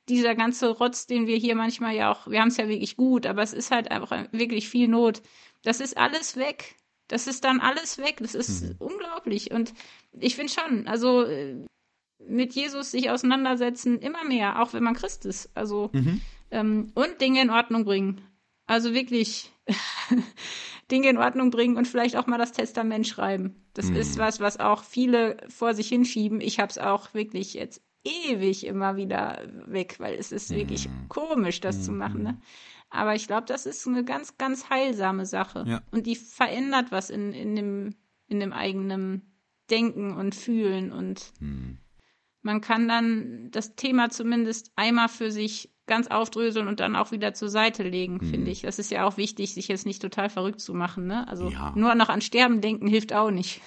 dieser ganze Rotz, den wir hier manchmal ja auch, wir haben es ja wirklich gut, aber es ist halt einfach wirklich viel Not. Das ist alles weg. Das ist dann alles weg. Das ist mhm. unglaublich. Und ich finde schon, also mit Jesus sich auseinandersetzen, immer mehr, auch wenn man Christ ist. Also mhm. ähm, und Dinge in Ordnung bringen. Also wirklich Dinge in Ordnung bringen und vielleicht auch mal das Testament schreiben. Das mhm. ist was, was auch viele vor sich hinschieben. Ich habe es auch wirklich jetzt ewig immer wieder weg, weil es ist wirklich mhm. komisch, das mhm. zu machen. Ne? Aber ich glaube, das ist eine ganz, ganz heilsame Sache. Ja. Und die verändert was in, in, dem, in dem eigenen Denken und Fühlen. Und mhm. Man kann dann das Thema zumindest einmal für sich ganz aufdröseln und dann auch wieder zur Seite legen, hm. finde ich. Das ist ja auch wichtig, sich jetzt nicht total verrückt zu machen. Ne? Also ja. nur noch an Sterben denken hilft auch nicht.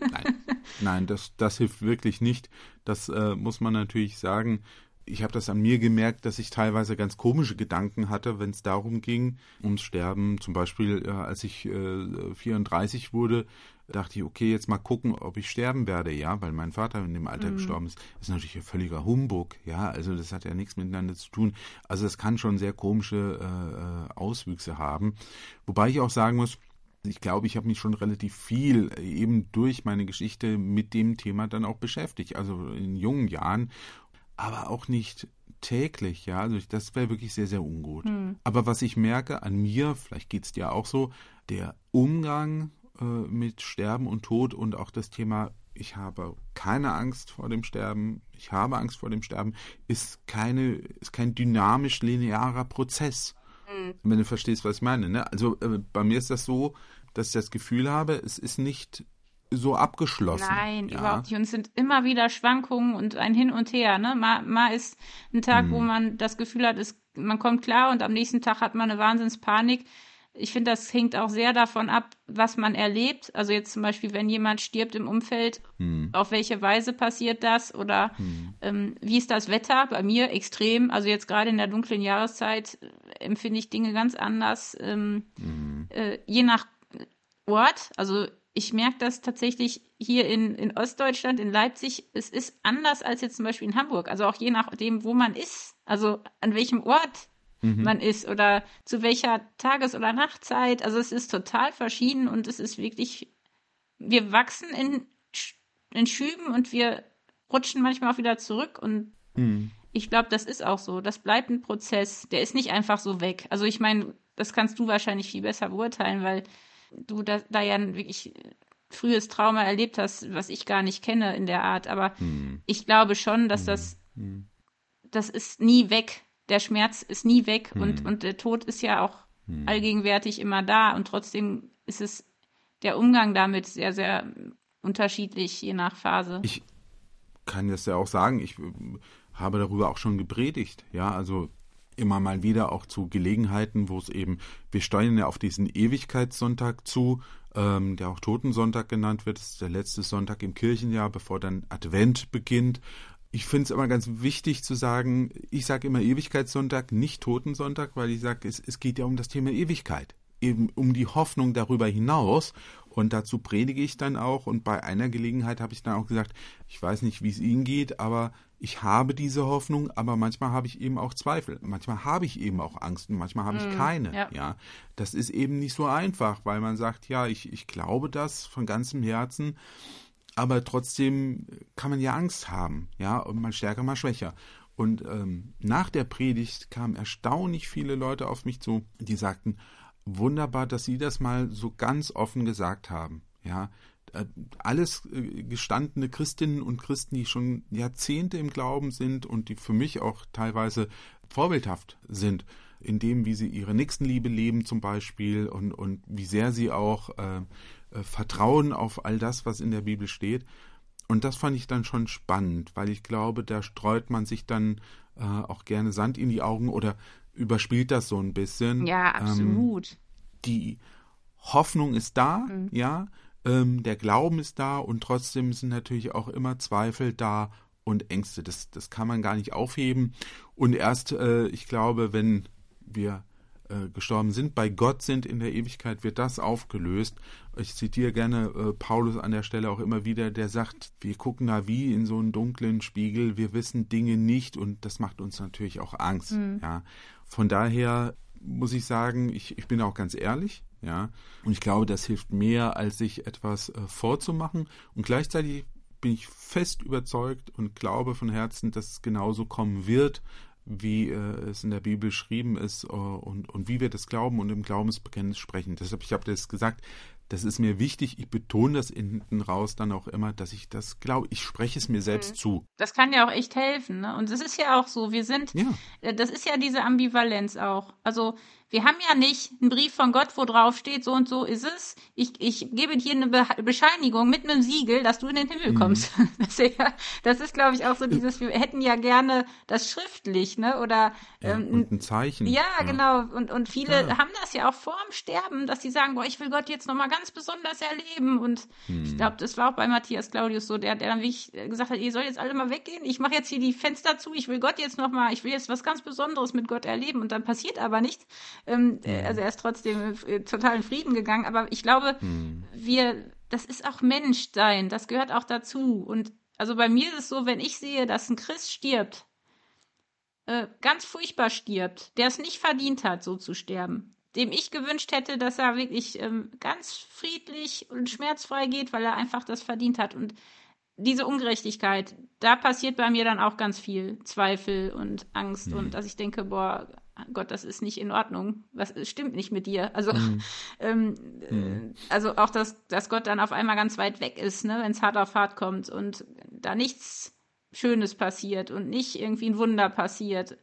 Nein, Nein das, das hilft wirklich nicht. Das äh, muss man natürlich sagen. Ich habe das an mir gemerkt, dass ich teilweise ganz komische Gedanken hatte, wenn es darum ging, ums Sterben. Zum Beispiel, äh, als ich äh, 34 wurde, dachte ich, okay, jetzt mal gucken, ob ich sterben werde, ja, weil mein Vater in dem Alter mhm. gestorben ist. Das ist natürlich ein völliger Humbug, ja, also das hat ja nichts miteinander zu tun. Also das kann schon sehr komische äh, äh Auswüchse haben. Wobei ich auch sagen muss, ich glaube, ich habe mich schon relativ viel eben durch meine Geschichte mit dem Thema dann auch beschäftigt, also in jungen Jahren, aber auch nicht täglich, ja, also das wäre wirklich sehr, sehr ungut. Hm. Aber was ich merke an mir, vielleicht geht es dir auch so, der Umgang äh, mit Sterben und Tod und auch das Thema, ich habe keine Angst vor dem Sterben, ich habe Angst vor dem Sterben, ist keine, ist kein dynamisch linearer Prozess. Mhm. Wenn du verstehst, was ich meine. Ne? Also äh, bei mir ist das so, dass ich das Gefühl habe, es ist nicht so abgeschlossen. Nein, ja. überhaupt nicht. Und es sind immer wieder Schwankungen und ein Hin und Her. Ne? Mal, mal ist ein Tag, mhm. wo man das Gefühl hat, es, man kommt klar und am nächsten Tag hat man eine Wahnsinnspanik ich finde, das hängt auch sehr davon ab, was man erlebt. Also jetzt zum Beispiel, wenn jemand stirbt im Umfeld, hm. auf welche Weise passiert das oder hm. ähm, wie ist das Wetter? Bei mir extrem. Also jetzt gerade in der dunklen Jahreszeit äh, empfinde ich Dinge ganz anders, ähm, hm. äh, je nach Ort. Also ich merke das tatsächlich hier in, in Ostdeutschland, in Leipzig, es ist anders als jetzt zum Beispiel in Hamburg. Also auch je nachdem, wo man ist. Also an welchem Ort mhm. man ist oder zu welcher Tages- oder Nachtzeit. Also es ist total verschieden und es ist wirklich, wir wachsen in, in Schüben und wir rutschen manchmal auch wieder zurück und mhm. ich glaube, das ist auch so. Das bleibt ein Prozess, der ist nicht einfach so weg. Also ich meine, das kannst du wahrscheinlich viel besser beurteilen, weil du da, da ja wirklich frühes Trauma erlebt hast, was ich gar nicht kenne in der Art. Aber mhm. ich glaube schon, dass das, mhm. das ist nie weg der Schmerz ist nie weg hm. und, und der Tod ist ja auch hm. allgegenwärtig immer da und trotzdem ist es der Umgang damit sehr, sehr unterschiedlich, je nach Phase. Ich kann das ja auch sagen, ich äh, habe darüber auch schon gepredigt, ja, also immer mal wieder auch zu Gelegenheiten, wo es eben, wir steuern ja auf diesen Ewigkeitssonntag zu, ähm, der auch Totensonntag genannt wird. Das ist der letzte Sonntag im Kirchenjahr, bevor dann Advent beginnt ich finde es immer ganz wichtig zu sagen, ich sage immer Ewigkeitssonntag, nicht Totensonntag, weil ich sage, es, es geht ja um das Thema Ewigkeit, eben um die Hoffnung darüber hinaus. Und dazu predige ich dann auch. Und bei einer Gelegenheit habe ich dann auch gesagt, ich weiß nicht, wie es Ihnen geht, aber ich habe diese Hoffnung, aber manchmal habe ich eben auch Zweifel. Manchmal habe ich eben auch Angst und manchmal habe ich mm, keine. Ja. ja. das ist eben nicht so einfach, weil man sagt, ja, ich, ich glaube das von ganzem Herzen aber trotzdem kann man ja Angst haben, ja, und mal stärker, mal schwächer. Und ähm, nach der Predigt kamen erstaunlich viele Leute auf mich zu, die sagten, wunderbar, dass Sie das mal so ganz offen gesagt haben, ja. Äh, alles äh, gestandene Christinnen und Christen, die schon Jahrzehnte im Glauben sind und die für mich auch teilweise vorbildhaft sind, in dem, wie sie ihre Nächstenliebe leben zum Beispiel und, und wie sehr sie auch äh, äh, Vertrauen auf all das, was in der Bibel steht. Und das fand ich dann schon spannend, weil ich glaube, da streut man sich dann äh, auch gerne Sand in die Augen oder überspielt das so ein bisschen. Ja, ähm, absolut. Ähm, die Hoffnung ist da, mhm. ja, ähm, der Glauben ist da und trotzdem sind natürlich auch immer Zweifel da und Ängste. Das, das kann man gar nicht aufheben. Und erst, äh, ich glaube, wenn wir äh, gestorben sind, bei Gott sind in der Ewigkeit, wird das aufgelöst. Ich zitiere gerne äh, Paulus an der Stelle auch immer wieder, der sagt, wir gucken da wie in so einen dunklen Spiegel, wir wissen Dinge nicht und das macht uns natürlich auch Angst. Mhm. Ja. Von daher muss ich sagen, ich, ich bin auch ganz ehrlich, ja, und ich glaube, das hilft mehr, als sich etwas äh, vorzumachen. Und gleichzeitig bin ich fest überzeugt und glaube von Herzen, dass es genauso kommen wird, wie äh, es in der Bibel geschrieben ist äh, und, und wie wir das glauben und im Glaubensbekenntnis sprechen. Deshalb, ich habe das gesagt, das ist mir wichtig. Ich betone das hinten raus dann auch immer, dass ich das glaube. Ich spreche es mir selbst mhm. zu. Das kann ja auch echt helfen. Ne? Und es ist ja auch so, wir sind, ja. Äh, das ist ja diese Ambivalenz auch. Also wir haben ja nicht einen Brief von Gott, wo drauf steht, so und so ist es. Ich, ich gebe dir eine Be Bescheinigung mit einem Siegel, dass du in den Himmel mhm. kommst. Mhm. Das, ist, ja, das ist, glaube ich, auch so dieses, wir hätten ja gerne das schriftlich, ne? Oder ja, ähm, und ein Zeichen. Ja, ja, genau. Und, und viele ja. haben das ja auch vor dem Sterben, dass sie sagen, boah, ich will Gott jetzt nochmal ganz besonders erleben. Und mhm. ich glaube, das war auch bei Matthias Claudius so, der, der dann wirklich gesagt hat, ihr sollt jetzt alle mal weggehen, ich mache jetzt hier die Fenster zu, ich will Gott jetzt nochmal, ich will jetzt was ganz Besonderes mit Gott erleben. Und dann passiert aber nichts. Ähm, mhm. Also er ist trotzdem äh, total in Frieden gegangen. Aber ich glaube, mhm. wir, das ist auch Menschsein. Das gehört auch dazu. Und also bei mir ist es so, wenn ich sehe, dass ein Christ stirbt, äh, ganz furchtbar stirbt, der es nicht verdient hat, so zu sterben, dem ich gewünscht hätte, dass er wirklich ähm, ganz friedlich und schmerzfrei geht, weil er einfach das verdient hat. Und diese Ungerechtigkeit, da passiert bei mir dann auch ganz viel Zweifel und Angst mhm. und dass ich denke, boah, Gott, das ist nicht in Ordnung. Was stimmt nicht mit dir? Also, mhm. ähm, mhm. also auch, dass, dass Gott dann auf einmal ganz weit weg ist, ne, wenn es hart auf hart kommt und da nichts Schönes passiert und nicht irgendwie ein Wunder passiert.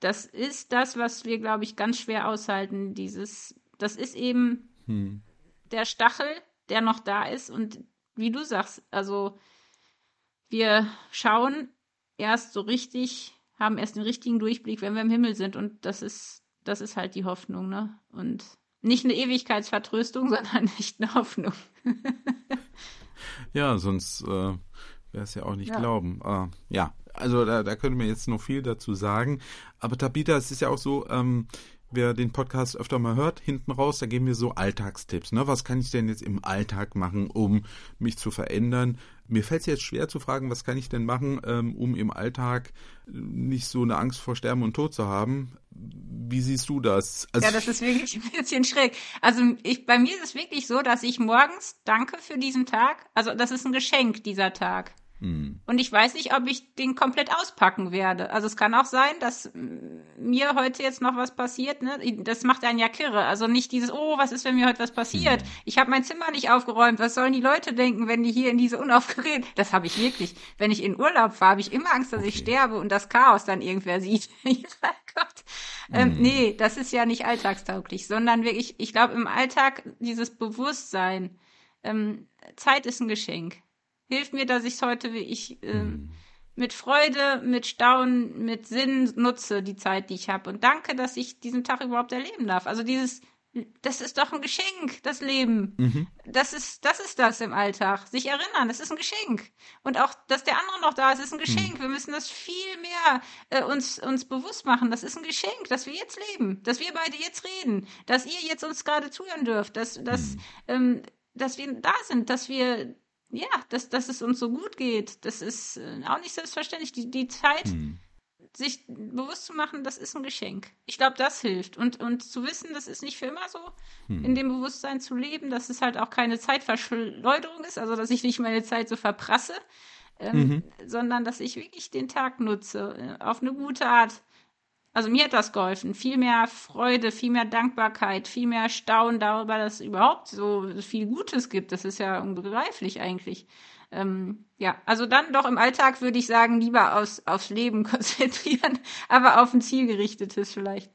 Das ist das, was wir, glaube ich, ganz schwer aushalten. Dieses, das ist eben mhm. der Stachel, der noch da ist und wie du sagst, also wir schauen erst so richtig haben erst den richtigen Durchblick, wenn wir im Himmel sind. Und das ist, das ist halt die Hoffnung, ne? Und nicht eine Ewigkeitsvertröstung, sondern echt eine Hoffnung. ja, sonst äh, wäre es ja auch nicht ja. glauben. Äh, ja, also da, da könnte man jetzt noch viel dazu sagen. Aber Tabitha, es ist ja auch so, ähm, wer den Podcast öfter mal hört, hinten raus, da geben wir so Alltagstipps. Ne? Was kann ich denn jetzt im Alltag machen, um mich zu verändern? Mir fällt es jetzt schwer zu fragen, was kann ich denn machen, ähm, um im Alltag nicht so eine Angst vor Sterben und Tod zu haben. Wie siehst du das? Also ja, das ist wirklich ein bisschen schräg. Also ich, bei mir ist es wirklich so, dass ich morgens danke für diesen Tag. Also das ist ein Geschenk, dieser Tag. Hm. Und ich weiß nicht, ob ich den komplett auspacken werde. Also es kann auch sein, dass mir heute jetzt noch was passiert. Ne? Das macht einen ja kirre. Also nicht dieses, oh, was ist, wenn mir heute was passiert? Hm. Ich habe mein Zimmer nicht aufgeräumt. Was sollen die Leute denken, wenn die hier in diese unaufgeregt? Das habe ich wirklich. Wenn ich in Urlaub fahre, habe ich immer Angst, dass okay. ich sterbe und das Chaos dann irgendwer sieht. Gott. Ähm, hm. Nee, das ist ja nicht alltagstauglich, sondern wirklich, ich glaube, im Alltag dieses Bewusstsein, ähm, Zeit ist ein Geschenk hilft mir, dass ich es heute wie ich äh, hm. mit Freude, mit Staunen, mit Sinn nutze, die Zeit, die ich habe. Und danke, dass ich diesen Tag überhaupt erleben darf. Also dieses, das ist doch ein Geschenk, das Leben. Mhm. Das ist, das ist das im Alltag. Sich erinnern, das ist ein Geschenk. Und auch, dass der andere noch da ist, ist ein Geschenk. Mhm. Wir müssen das viel mehr äh, uns, uns bewusst machen. Das ist ein Geschenk, dass wir jetzt leben, dass wir beide jetzt reden, dass ihr jetzt uns gerade zuhören dürft, dass, dass, mhm. ähm, dass wir da sind, dass wir ja, dass, dass es uns so gut geht, das ist äh, auch nicht selbstverständlich. Die, die Zeit, hm. sich bewusst zu machen, das ist ein Geschenk. Ich glaube, das hilft. Und, und zu wissen, das ist nicht für immer so, hm. in dem Bewusstsein zu leben, dass es halt auch keine Zeitverschleuderung ist, also dass ich nicht meine Zeit so verprasse, ähm, mhm. sondern dass ich wirklich den Tag nutze, äh, auf eine gute Art. Also mir hat das geholfen. Viel mehr Freude, viel mehr Dankbarkeit, viel mehr Staunen darüber, dass es überhaupt so viel Gutes gibt. Das ist ja unbegreiflich eigentlich. Ähm, ja, also dann doch im Alltag würde ich sagen, lieber aufs, aufs Leben konzentrieren, aber auf ein zielgerichtetes vielleicht.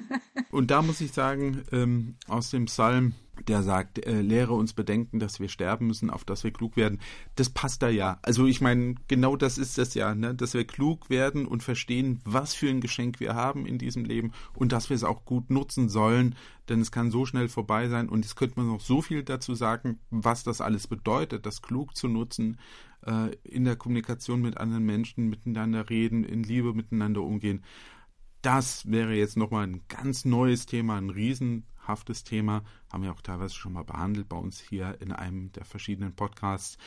Und da muss ich sagen, ähm, aus dem Psalm der sagt, äh, lehre uns bedenken, dass wir sterben müssen, auf dass wir klug werden. Das passt da ja. Also ich meine, genau das ist das ja, ne? dass wir klug werden und verstehen, was für ein Geschenk wir haben in diesem Leben und dass wir es auch gut nutzen sollen, denn es kann so schnell vorbei sein und es könnte man noch so viel dazu sagen, was das alles bedeutet, das klug zu nutzen, äh, in der Kommunikation mit anderen Menschen, miteinander reden, in Liebe miteinander umgehen. Das wäre jetzt nochmal ein ganz neues Thema, ein riesen haftes Thema, haben wir auch teilweise schon mal behandelt bei uns hier in einem der verschiedenen Podcasts.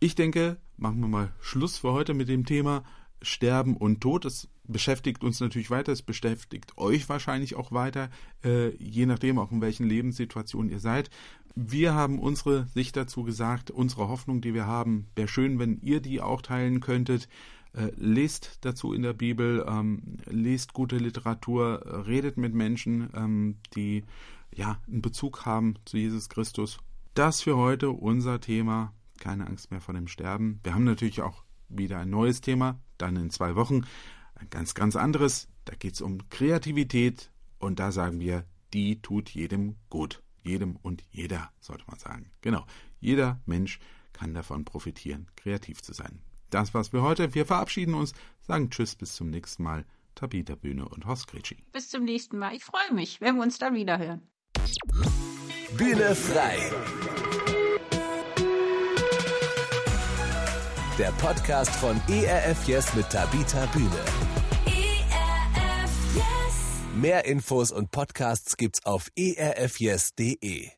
Ich denke, machen wir mal Schluss für heute mit dem Thema. Sterben und Tod. Es beschäftigt uns natürlich weiter, es beschäftigt euch wahrscheinlich auch weiter, äh, je nachdem auch in welchen Lebenssituationen ihr seid. Wir haben unsere Sicht dazu gesagt, unsere Hoffnung, die wir haben. Wäre schön, wenn ihr die auch teilen könntet. Äh, lest dazu in der Bibel, ähm, lest gute Literatur, redet mit Menschen, ähm, die ja einen Bezug haben zu Jesus Christus. Das für heute unser Thema. Keine Angst mehr vor dem Sterben. Wir haben natürlich auch wieder ein neues Thema, dann in zwei Wochen ein ganz, ganz anderes. Da geht es um Kreativität und da sagen wir, die tut jedem gut. Jedem und jeder, sollte man sagen. Genau. Jeder Mensch kann davon profitieren, kreativ zu sein. Das war's für heute. Wir verabschieden uns, sagen Tschüss, bis zum nächsten Mal. Tabita Bühne und Horst Gritschi. Bis zum nächsten Mal. Ich freue mich, wenn wir uns dann wieder hören. Bühne frei. Der Podcast von ERF Yes mit Tabita Bühne. ERF Yes. Mehr Infos und Podcasts gibt's auf erfyes.de.